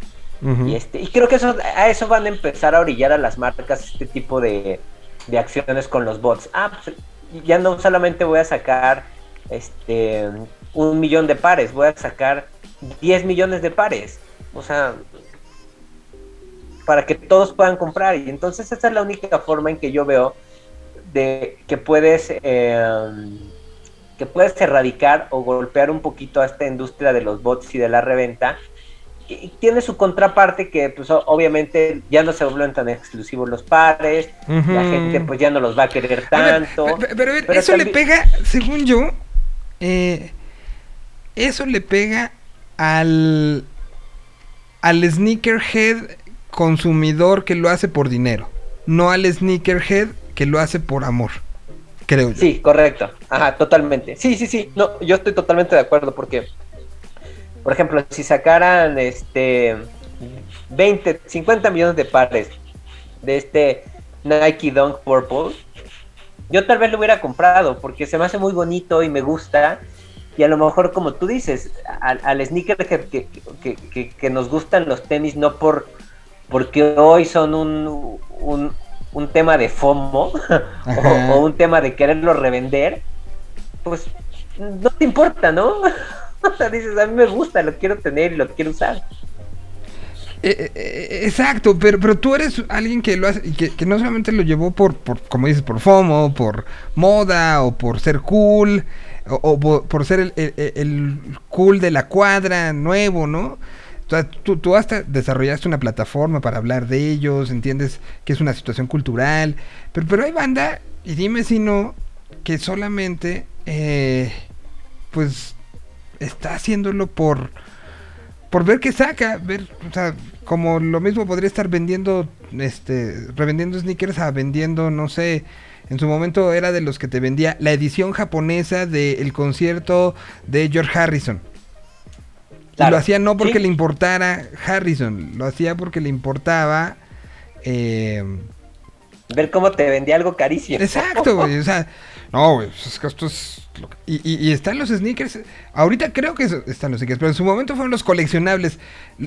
Y, este, y creo que eso, a eso van a empezar a orillar a las marcas este tipo de, de acciones con los bots. Ah, pues, ya no solamente voy a sacar este un millón de pares, voy a sacar 10 millones de pares. O sea, para que todos puedan comprar. Y entonces esa es la única forma en que yo veo de que puedes eh, que puedes erradicar o golpear un poquito a esta industria de los bots y de la reventa tiene su contraparte que pues obviamente ya no se vuelven tan exclusivos los pares, la gente pues ya no los va a querer A ver, tanto. pe- pe- pero, eso le pega, según yo, eh, eso le pega al, al sneakerhead consumidor que lo hace por dinero, no al sneakerhead que lo hace por amor, creo yo. Sí, correcto. Ajá, totalmente. Sí, sí, sí. No, yo estoy totalmente de acuerdo porque, por ejemplo, si sacaran este 20, 50 millones de pares de este Nike Dunk Purple, yo tal vez lo hubiera comprado porque se me hace muy bonito y me gusta. Y a lo mejor, como tú dices, al, al sneaker que, que, que- que- nos gustan los tenis, no por porque hoy son un, un, un tema de FOMO o, o un tema de quererlo revender, pues no te importa, ¿no? O sea, dices, a mí me gusta, lo quiero tener y lo quiero usar. Eh, eh, eh, exacto, pero, pero tú eres alguien que lo hace, que, que no solamente lo llevó por, por, como dices, por FOMO, por moda, o por ser cool, o, por, ser el, el- cool de la cuadra nuevo, ¿no? Tú, tú hasta desarrollaste una plataforma para hablar de ellos, entiendes que es una situación cultural, pero, pero hay banda, y dime si no, que solamente, pues, está haciéndolo por por ver qué saca, ver, o sea, como lo mismo podría estar vendiendo, este, revendiendo sneakers a vendiendo, no sé, en su momento era de los que te vendía la edición japonesa del concierto de George Harrison. Y Claro, lo hacía no porque sí. le importara Harrison, lo hacía porque le importaba... eh, Ver cómo te vendía algo carísimo. Exacto, güey. O sea, no, güey. pues esto es. Y, y- y están los sneakers. Ahorita creo que están los sneakers, pero en su momento fueron los coleccionables.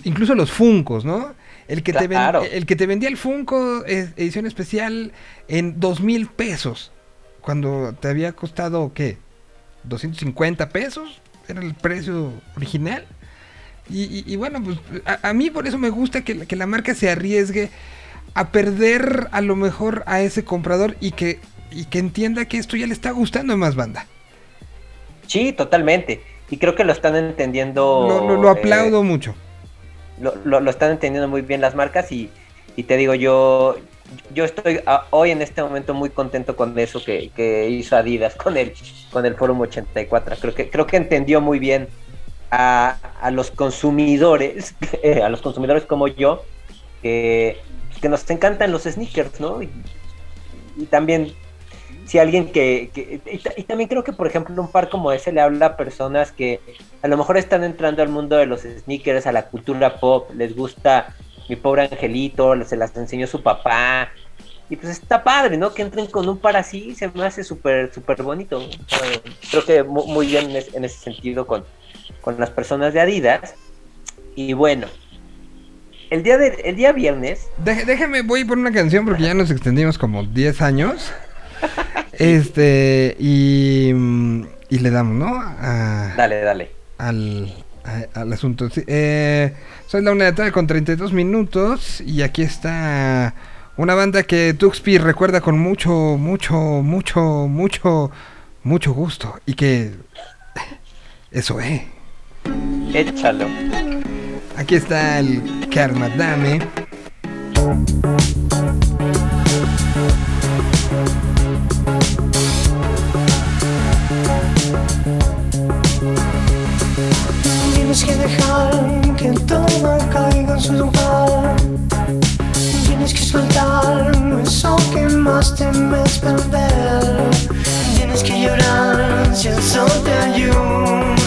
Incluso los Funcos, ¿no? El que, te, ven- Claro. el que te vendía el Funko edición especial en dos mil pesos. Cuando te había costado, ¿qué? 250 pesos. Era el precio original. Y, y- bueno, pues a, a mí por eso me gusta que la marca se arriesgue a perder a lo mejor a ese comprador y que, y que entienda que esto ya le está gustando a más banda. Sí, totalmente. Y creo que lo están entendiendo. Lo, lo- lo eh, aplaudo mucho. lo, lo- lo están entendiendo muy bien las marcas y, y te digo, yo, yo estoy a- hoy en este momento muy contento con eso que, que hizo Adidas con el, con el Forum 84. Creo que, creo que entendió muy bien a, a los consumidores, eh, a los consumidores como yo, que, que nos encantan los sneakers, ¿no? Y, también si alguien que, que- y, ta- y también creo que por ejemplo un par como ese le habla a personas que a lo mejor están entrando al mundo de los sneakers, a la cultura pop, les gusta mi pobre angelito, se las enseñó su papá. Y pues está padre, ¿no? Que entren con un par así, se me hace súper, súper bonito. Creo que mu- muy bien en, en ese sentido con, con las personas de Adidas. Y bueno, el día, de, el día viernes, déjame, voy por una canción porque ya nos extendimos como 10 años. Este, y, mm, y le damos, ¿no? A- dale, dale. al, a- al asunto. Sí, eh, son la una de la tarde con 32 minutos y aquí está una banda que Tuxpi recuerda con mucho, mucho, mucho, mucho, mucho gusto y que eso es. Échalo. Aquí está el Karma Dame. Tienes que dejar que todo caiga en su lugar. Tienes que soltar eso que más temes perder. Tienes que llorar si el sol te ayuda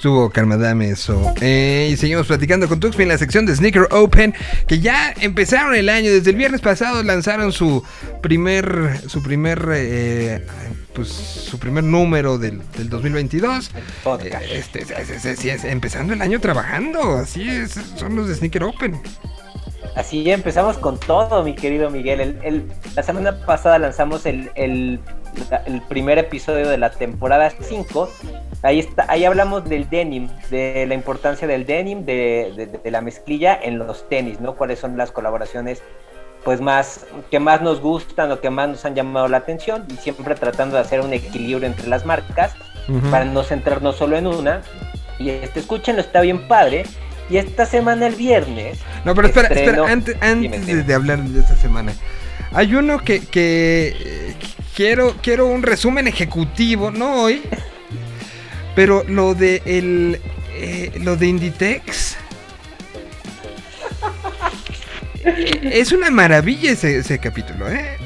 Estuvo Carmadame eso. Eh, y seguimos platicando con Tuxpi en la sección de Sneaker Open. Que ya empezaron el año. Desde el viernes pasado lanzaron su primer. Su primer. eh, pues su primer número del, del 2022. Podcast. Eh, Este, es- es- es- es- empezando el año trabajando. Así es. Son los de Sneaker Open. Así ya empezamos con todo, mi querido Miguel. El- el- la semana pasada lanzamos el, el primer episodio de la temporada 5. Ahí, está, ahí hablamos del denim, de la importancia del denim, de, de- de la mezclilla en los tenis, ¿no? Cuáles son las colaboraciones pues más que más nos gustan o que más nos han llamado la atención y siempre tratando de hacer un equilibrio entre las marcas para no centrarnos solo en una. Y este, escúchenlo, está bien padre. Y esta semana, el viernes, No, pero espera, espera, antes, de, hablar de esta semana. Hay uno que, que eh, quiero, quiero un resumen ejecutivo, no hoy, pero lo de el eh, lo de Inditex. Es una maravilla ese, ese capítulo, ¿eh?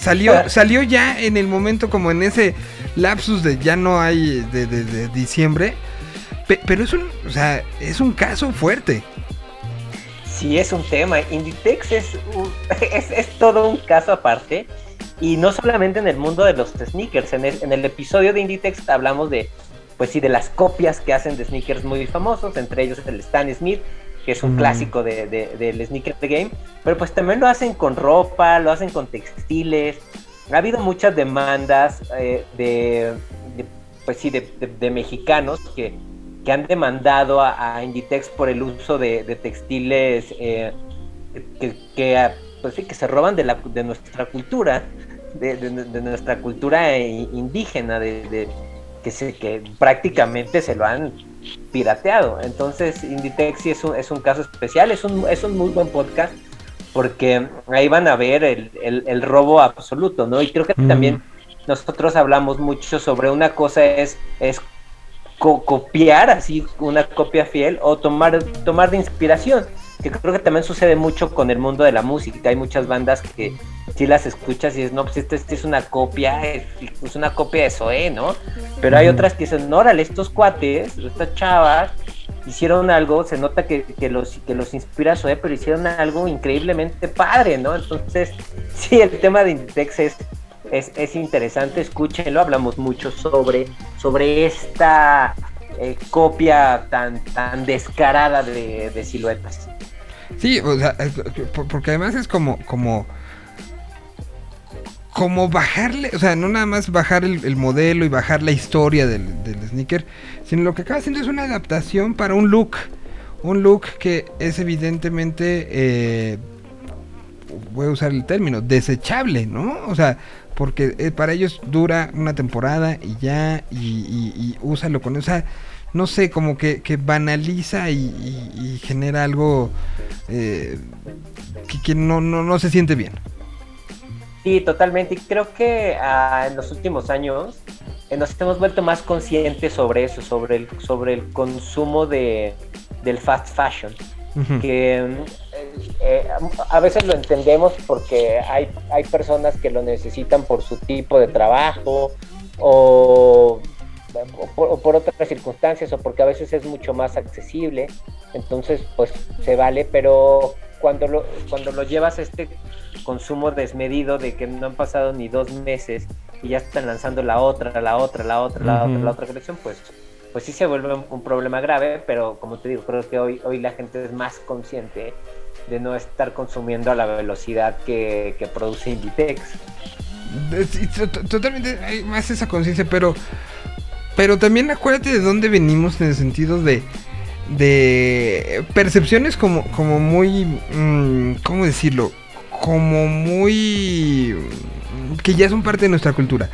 Salió, salió ya en el momento como en ese lapsus de ya no hay de, de- diciembre. Pe- pero es un, o sea, es un caso fuerte. sí es un tema. Inditex es, es, es todo un caso aparte. Y no solamente en el mundo de los sneakers. En el, en el episodio de Inditex hablamos de, pues sí, de las copias que hacen de sneakers muy famosos. Entre ellos el Stan Smith, que es un Mm. clásico de, de- del sneaker game. Pero pues también lo hacen con ropa, lo hacen con textiles. Ha habido muchas demandas eh, de, de, pues sí, de, mexicanos que, que han demandado a, a Inditex por el uso de, textiles eh, que, que, ah, pues sí, que se roban de, la, de nuestra cultura, de, nuestra cultura indígena, de- que, se, que prácticamente se lo han pirateado. Entonces, Inditex sí es un, es un caso especial, es un, es un muy buen podcast porque ahí van a ver el, el- el robo absoluto, ¿no? Y creo que Mm. también nosotros hablamos mucho sobre una cosa es, es co- copiar así una copia fiel o tomar, tomar de inspiración, que creo que también sucede mucho con el mundo de la música. Hay muchas bandas que si las escuchas y dices, no, pues esta esta es una copia, es, es una copia de Zoé, ¿no? Pero hay otras que dicen, órale, estos cuates, estas chavas, hicieron algo, se nota que, que los, que los inspira Zoé, pero hicieron algo increíblemente padre, ¿no? Entonces, sí, el tema de Inditex es, es, es interesante, escúchenlo, hablamos mucho sobre, sobre esta eh, copia tan, tan descarada de, de siluetas. Sí, o sea, por- porque además es como, como, como bajarle, o sea, no nada más bajar el, el modelo y bajar la historia del, del sneaker, sino lo que acaba haciendo es una adaptación para un look, un look que es evidentemente, eh, voy a usar el término, desechable, ¿no? O sea, porque eh, para ellos dura una temporada y ya, y, y, y úsalo con, o sea, no sé, como que, que banaliza y, y- y genera algo eh, que, que no, no, no se siente bien. Sí, totalmente. Y creo que ah, en los últimos años eh, nos hemos vuelto más conscientes sobre eso, sobre el, sobre el consumo de, del fast fashion. Que eh, a veces lo entendemos porque hay, hay personas que lo necesitan por su tipo de trabajo o, o por, o por otras circunstancias o porque a veces es mucho más accesible, entonces pues se vale, pero cuando lo, cuando lo llevas a este consumo desmedido de que no han pasado ni dos meses y ya están lanzando la otra, la otra, la otra, la Ujú. otra, la otra colección, pues pues sí se vuelve un, un problema grave, pero como te digo, creo que hoy, hoy la gente es más consciente de no estar consumiendo a la velocidad que, que produce Inditex. Totalmente hay más esa conciencia, pero pero también acuérdate de dónde venimos en el sentido de de percepciones como, como muy, mm, ¿cómo decirlo? Como muy... que ya son parte de nuestra cultura.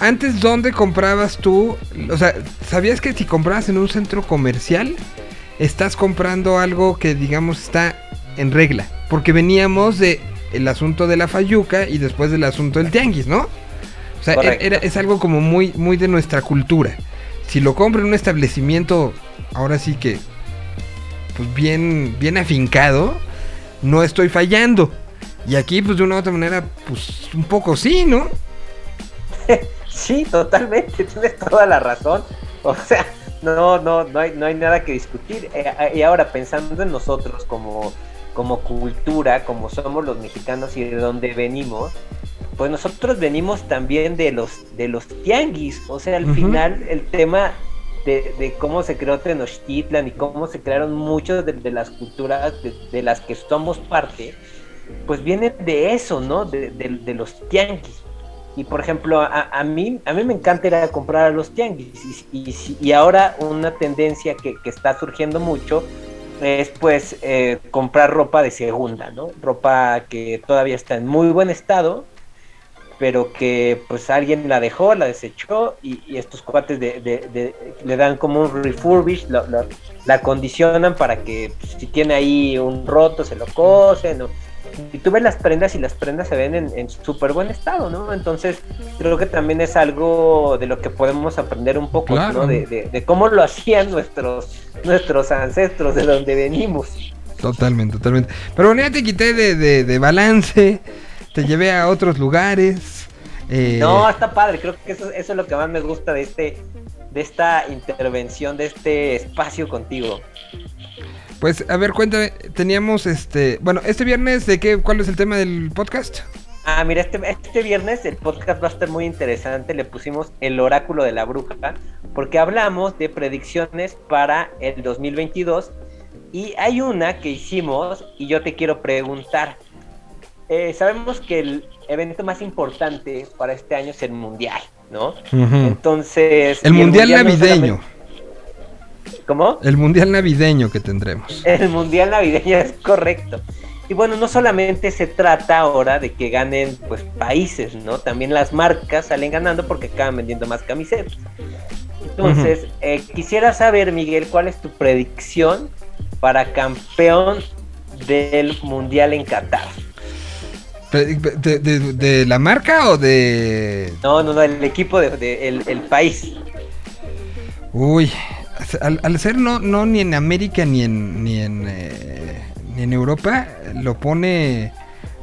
Antes, ¿dónde comprabas tú? O sea, ¿sabías que si comprabas en un centro comercial, estás comprando algo que digamos está en regla? Porque veníamos de el asunto de la fayuca y después del asunto del tianguis, ¿no? O sea, era- es algo como muy, muy de nuestra cultura. Si lo compro en un establecimiento, ahora sí que, pues bien, bien afincado, no estoy fallando. Y aquí, pues de una u otra manera, pues un poco sí, ¿no? Sí, totalmente, tienes toda la razón. O sea, no, no, no hay, no hay nada que discutir. Eh, eh, y ahora pensando en nosotros como, como cultura, como somos los mexicanos y de dónde venimos, pues nosotros venimos también de los, de los tianguis. O sea, al final el tema de, de cómo se creó Tenochtitlan y cómo se crearon muchas de, de las culturas de, de las que somos parte, pues viene de eso, ¿no? De, los tianguis. Y por ejemplo, a, a mí, a mí me encanta ir a comprar a los tianguis. Y- y ahora una tendencia que, que está surgiendo mucho es pues eh, comprar ropa de segunda, ¿no? Ropa que todavía está en muy buen estado, pero que pues alguien la dejó, la desechó y, y estos cuates de, de- de- le dan como un refurbish, lo- lo- la acondicionan para que pues, si tiene ahí un roto se lo cosen. Y tú ves las prendas y las prendas se ven en, en súper buen estado, ¿no? Entonces creo que también es algo de lo que podemos aprender un poco, Claro. ¿no? De, de- de cómo lo hacían nuestros, nuestros ancestros, de donde venimos. Totalmente, totalmente. Pero bueno, ya te quité de balance, te llevé a otros lugares. eh, No, está padre, creo que eso, eso es lo que más me gusta de este de esta intervención, de este espacio contigo. Pues, a ver, cuéntame, teníamos este... Bueno, este viernes, ¿de qué? ¿Cuál es el tema del podcast? Ah, mira, este, este viernes el podcast va a estar muy interesante. Le pusimos el oráculo de la bruja, porque hablamos de predicciones para el 2022. Y hay una que hicimos y yo te quiero preguntar. Eh, sabemos que el evento más importante para este año es el mundial, ¿no? Entonces. El mundial no navideño. solamente- ¿Cómo? El mundial navideño que tendremos. El mundial navideño es correcto. Y bueno, no solamente se trata ahora de que ganen pues países, ¿no? También las marcas salen ganando porque acaban vendiendo más camisetas. Entonces, eh, quisiera saber, Miguel, cuál es tu predicción para campeón del mundial en Qatar. ¿De, de- de la marca o de...? No, no, no, el equipo de, de- el, el país. Uy, al, al ser no, no ni en América ni en, ni en, eh, ni en Europa, lo pone,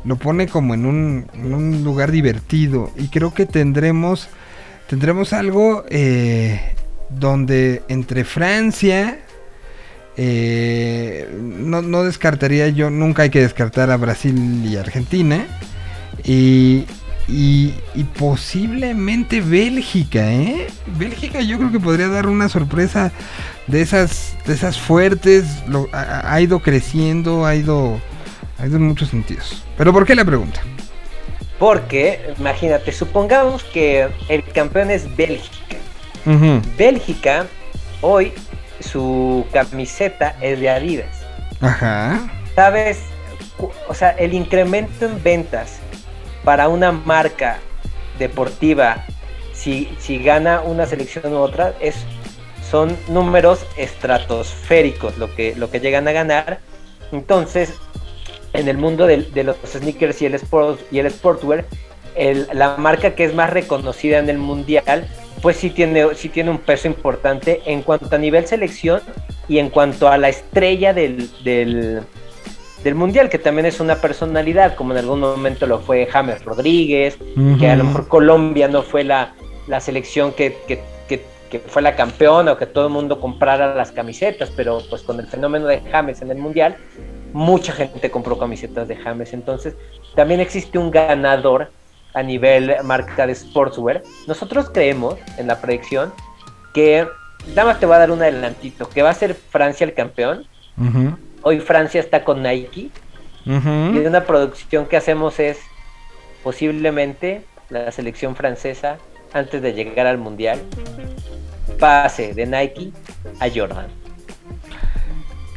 lo pone como en un, en un lugar divertido. Y creo que tendremos, tendremos algo eh, donde entre Francia, eh, no, no descartaría yo, nunca hay que descartar a Brasil y Argentina. Y, y, y posiblemente Bélgica, ¿eh? Bélgica yo creo que podría dar una sorpresa de esas, de esas fuertes. lo- ha, ha ido creciendo, ha ido, ha ido en muchos sentidos. Pero ¿por qué la pregunta? Porque, imagínate, supongamos que el campeón es Bélgica. Bélgica, hoy su camiseta es de Adidas. Ajá. ¿Sabes? O sea, el incremento en ventas para una marca deportiva, si, si gana una selección u otra, es, son números estratosféricos lo que, lo que llegan a ganar. Entonces, en el mundo de, los sneakers y el, sport, y el sportwear, el- la marca que es más reconocida en el mundial, pues sí tiene, sí tiene un peso importante en cuanto a nivel selección y en cuanto a la estrella del, del, del mundial, que también es una personalidad, como en algún momento lo fue James Rodríguez, que a lo mejor Colombia no fue la, la selección que, que- que- que fue la campeona o que todo el mundo comprara las camisetas, pero pues con el fenómeno de James en el mundial, mucha gente compró camisetas de James. Entonces, también existe un ganador a nivel marca de sportswear. Nosotros creemos en la predicción que, nada más te voy a dar un adelantito, que va a ser Francia el campeón. Hoy Francia está con Nike y una producción que hacemos es posiblemente la selección francesa antes de llegar al mundial pase de Nike a Jordan.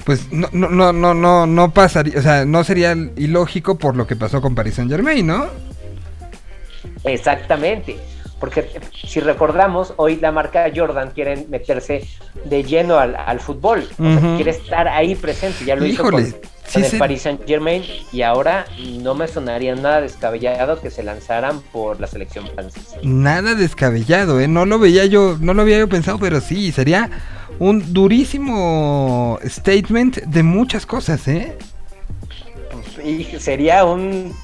pues no, no, no, no, no, no pasaría, o sea, no sería ilógico por lo que pasó con Paris Saint Germain, ¿no? Exactamente. Porque si recordamos, hoy la marca Jordan quiere meterse de lleno al, al fútbol. O sea, quiere estar ahí presente. Ya lo Híjole, hizo con, sí con el se- Paris Saint Germain. Y ahora no me sonaría nada descabellado que se lanzaran por la selección francesa. Nada descabellado, ¿eh? No lo veía yo, no lo había yo pensado, pero sí, sería un durísimo statement de muchas cosas, ¿eh? Y sería un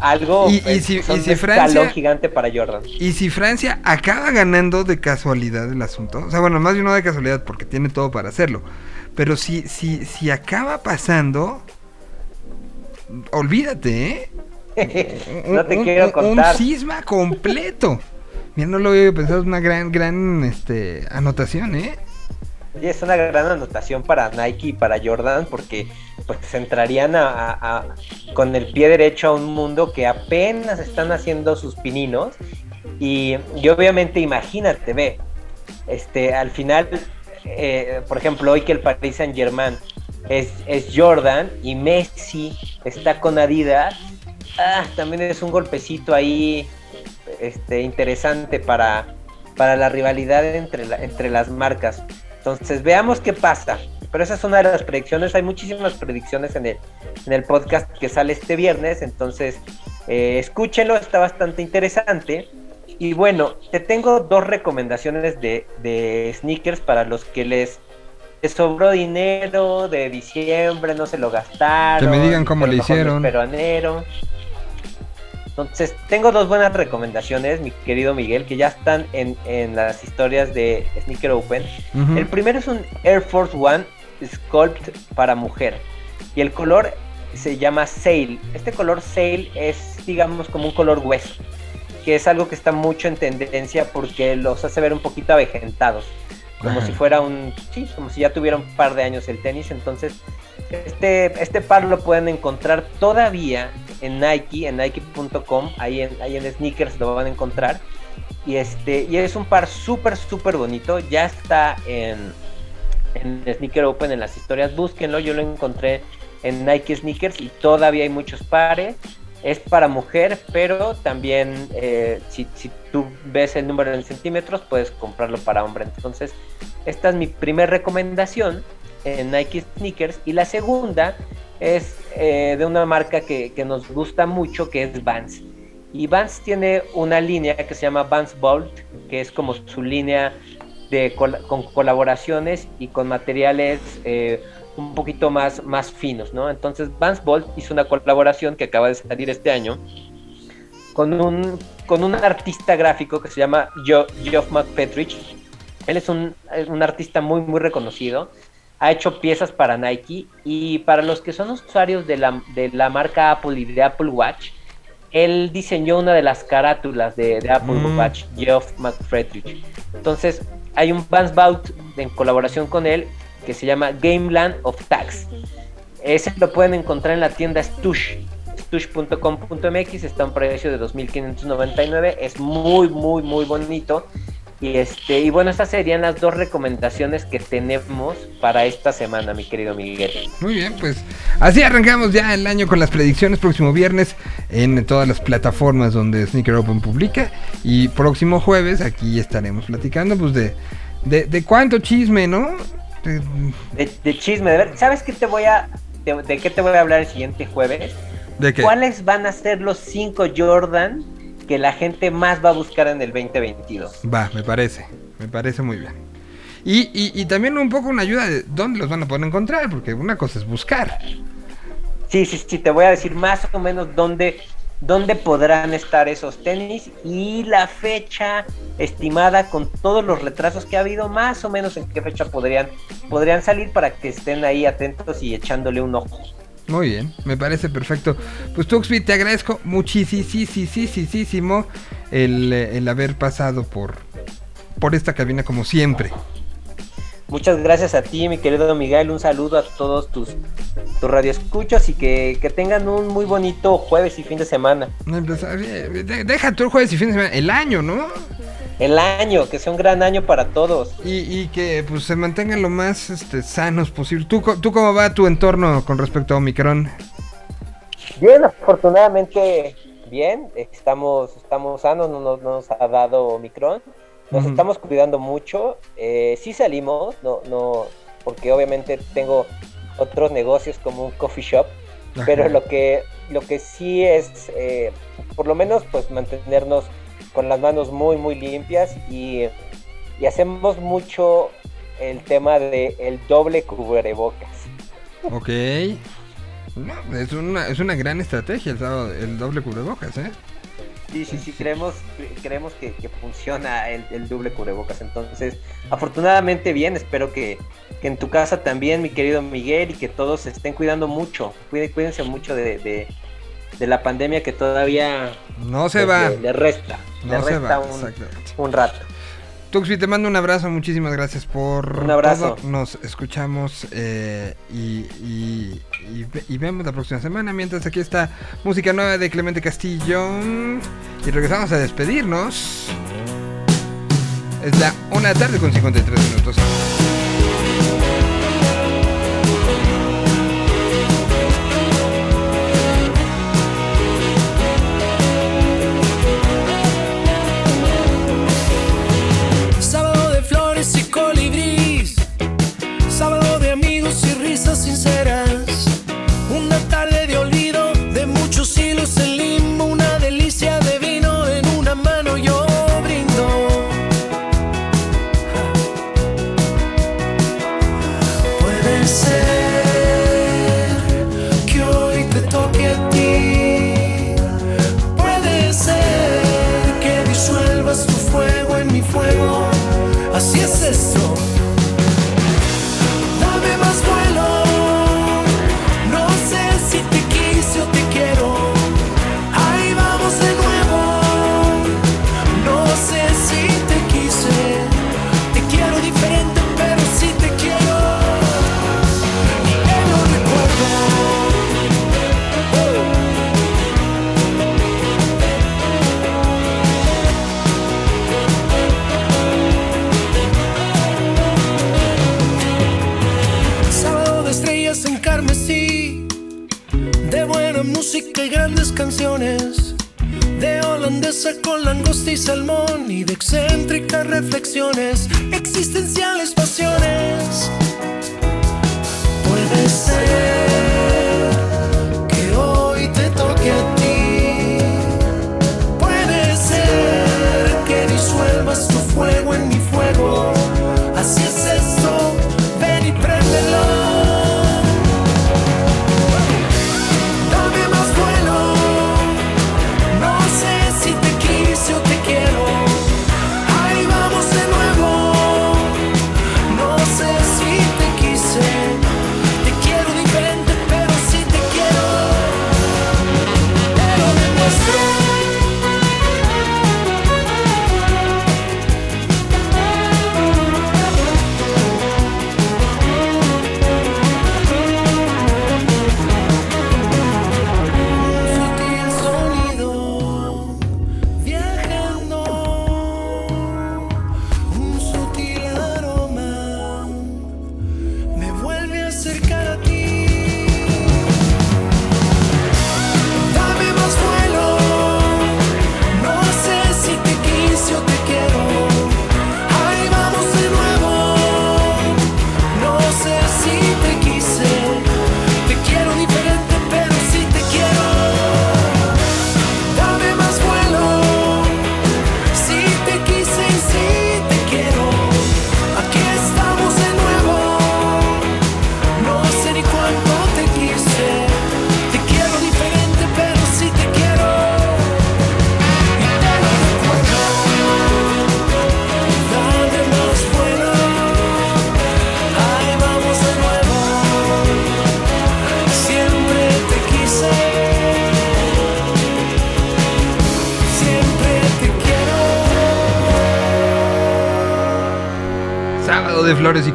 algo Y- y pues, si- y si Francia- gigante para Jordan. Y si Francia acaba ganando de casualidad el asunto, o sea, bueno, más bien no de casualidad porque tiene todo para hacerlo, pero si, si, si acaba pasando, olvídate, ¿eh? No te un- quiero un- contar. Un cisma completo. Mira, no lo había pensado, es una gran, gran este, anotación, ¿eh? Y es una gran anotación para Nike y para Jordan porque pues entrarían con el pie derecho a un mundo que apenas están haciendo sus pininos y, y obviamente imagínate, ve, este, al final, eh, por ejemplo, hoy que el Paris Saint Germain es, es Jordan y Messi está con Adidas, ah, también es un golpecito ahí este, interesante para, para la rivalidad entre, entre las marcas. Entonces, veamos qué pasa. Pero esa es una de las predicciones. Hay muchísimas predicciones en el, en el podcast que sale este viernes. Entonces, eh, escúchenlo, está bastante interesante. Y bueno, te tengo dos recomendaciones de, de sneakers para los que les, les sobró dinero de diciembre, no se lo gastaron. Que me digan cómo le hicieron. enero. Entonces, tengo dos buenas recomendaciones, mi querido Miguel, que ya están en, en las historias de Sneaker Open. Ujú. El primero es un Air Force One Sculpt para mujer. Y el color se llama Sail. Este color Sail es, digamos, como un color hueso. Que es algo que está mucho en tendencia porque los hace ver un poquito avejentados. Como si fuera un. Sí, como si ya tuviera un par de años el tenis. Entonces, este, este par lo pueden encontrar todavía en Nike, en Nike.com. Ahí en, ahí en sneakers lo van a encontrar. Y este, y es un par súper, súper bonito. Ya está en, en Sneaker Open en las historias. Búsquenlo. Yo lo encontré en Nike Sneakers y todavía hay muchos pares. Es para mujer, pero también eh, si, si tú ves el número en centímetros, puedes comprarlo para hombre. Entonces, esta es mi primera recomendación en Nike Sneakers. Y la segunda es eh, de una marca que, que nos gusta mucho, que es Vans. Y Vans tiene una línea que se llama Vans Bolt, que es como su línea de con colaboraciones y con materiales eh, un poquito más, más finos, ¿no? Entonces Vans Bolt hizo una colaboración que acaba de salir este año con un, con un artista gráfico que se llama Geoff McPetrich. Él es un, es un artista muy, muy reconocido. Ha hecho piezas para Nike y para los que son usuarios de la, de la marca Apple y de Apple Watch, él diseñó una de las carátulas de, de Apple Mm. Watch, Geoff McFredrich. Entonces, hay un Bout en colaboración con él que se llama Gameland of Tags. Ese lo pueden encontrar en la tienda Stush, stush.com.mx, está a un precio de 2.599, es muy, muy, muy bonito. Y, este, y bueno, estas serían las dos recomendaciones que tenemos para esta semana, mi querido Miguel. Muy bien, pues así arrancamos ya el año con las predicciones. Próximo viernes en todas las plataformas donde Sneaker Open publica. Y próximo jueves aquí estaremos platicando pues de, de, de cuánto chisme, ¿no? De- De, chisme, de ver, ¿sabes qué te voy a, de, qué te voy a hablar el siguiente jueves? ¿De qué? ¿Cuáles van a ser los 5 Jordan que la gente más va a buscar en el 2022? Va, me parece, me parece muy bien. Y, y, y también un poco una ayuda de dónde los van a poder encontrar, porque una cosa es buscar. Sí, sí, sí, te voy a decir más o menos dónde, dónde podrán estar esos tenis y la fecha estimada con todos los retrasos que ha habido, más o menos en qué fecha podrían, podrían salir para que estén ahí atentos y echándole un ojo. Muy bien, me parece perfecto. Pues Tuxby, te agradezco muchísimo el, el haber pasado por, por esta cabina como siempre. Muchas gracias a ti, mi querido Miguel. Un saludo a todos tus, tus radioescuchos y que, que tengan un muy bonito jueves y fin de semana. Pues, de- Deja tú el jueves y fin de semana, el año, ¿no? El año, que sea un gran año para todos. Y, y que pues se mantengan lo más este, sanos posible. ¿Tú, ¿Tú cómo va tu entorno con respecto a Omicron? Bien, afortunadamente bien, estamos, estamos sanos, no nos, no nos ha dado Omicron, nos estamos cuidando mucho, eh, sí salimos, no, no, porque obviamente tengo otros negocios como un coffee shop, pero lo que, lo que sí es, eh, por lo menos pues mantenernos con las manos muy muy limpias y, y hacemos mucho el tema de el doble cubrebocas. Ok. No, es, una, es una gran estrategia el, doble cubrebocas, ¿eh? Sí, sí, sí, creemos, creemos que, que funciona el, el doble cubrebocas. Entonces, afortunadamente bien, espero que, que en tu casa también, mi querido Miguel, y que todos se estén cuidando mucho. Cuide- Cuídense mucho de, de, de la pandemia que todavía No se pues, va. Le, le resta. No se resta va, un, rato. Tuxi, te mando un abrazo, muchísimas gracias por Un abrazo. todo. Nos escuchamos eh, y, y- y ve- y vemos la próxima semana. Mientras aquí está música nueva de Clemente Castillo. Y regresamos a despedirnos. Es la una tarde con 53 minutos. Sábado de amigos y risas sinceras. Música y grandes canciones, de holandesa con langosta y salmón y de excéntricas reflexiones, existenciales pasiones. Puede ser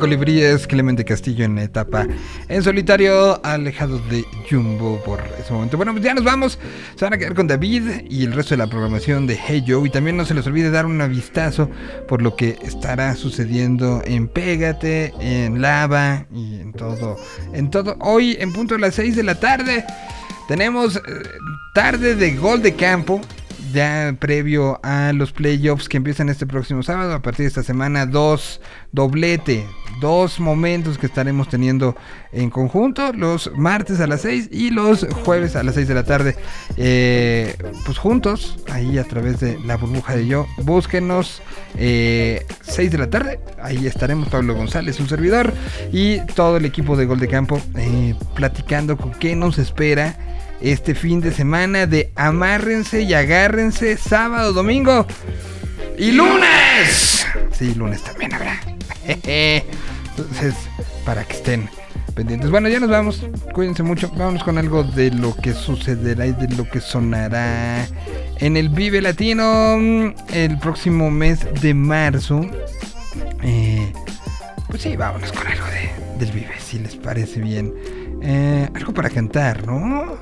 Colibríes, Clemente Castillo en etapa en solitario, alejados de Jumbo por ese momento. Bueno, pues ya nos vamos. Se van a quedar con David y el resto de la programación de Hey Joe. Y también no se les olvide dar un vistazo por lo que estará sucediendo en Pégate, en Lava y en todo. En todo. Hoy, en punto de las 6 de la tarde, tenemos eh, tarde de gol de campo ya previo a los playoffs que empiezan este próximo sábado, a partir de esta semana, dos doblete, dos momentos que estaremos teniendo en conjunto, los martes a las 6 y los jueves a las 6 de la tarde, eh, pues juntos, ahí a través de la burbuja de yo, búsquenos, eh, 6 de la tarde, ahí estaremos Pablo González, un servidor, y todo el equipo de Gol de Campo, eh, platicando con qué nos espera este fin de semana de amárrense y agárrense sábado, domingo y lunes. Sí, lunes también habrá. Entonces, para que estén pendientes. Bueno, ya nos vamos. Cuídense mucho. Vámonos con algo de lo que sucederá y de lo que sonará en el Vive Latino mm, el próximo mes de marzo. Eh, pues sí, vámonos con algo de, del Vive, si les parece bien. Eh, algo para cantar, ¿no?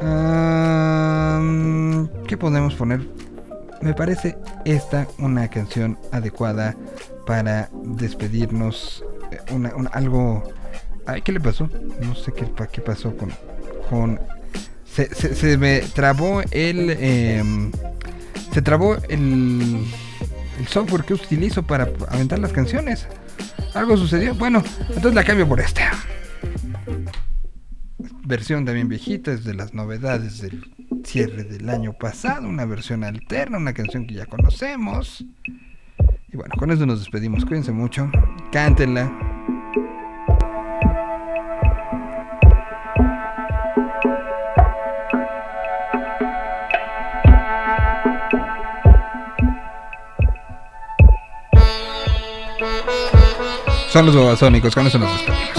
Um, ¿Qué podemos poner? Me parece esta una canción adecuada para despedirnos. eh, algo. Ay, ¿qué le pasó? No sé qué, pa- qué pasó con. con se me trabó el. em, se trabó el. El software que utilizo para aventar las canciones. Algo sucedió. Bueno, entonces la cambio por esta versión también viejita, es de las novedades del cierre del año pasado, una versión alterna, una canción que ya conocemos. Y bueno, con eso nos despedimos. Cuídense mucho, cántenla. Son los babasónicos, con eso nos despedimos.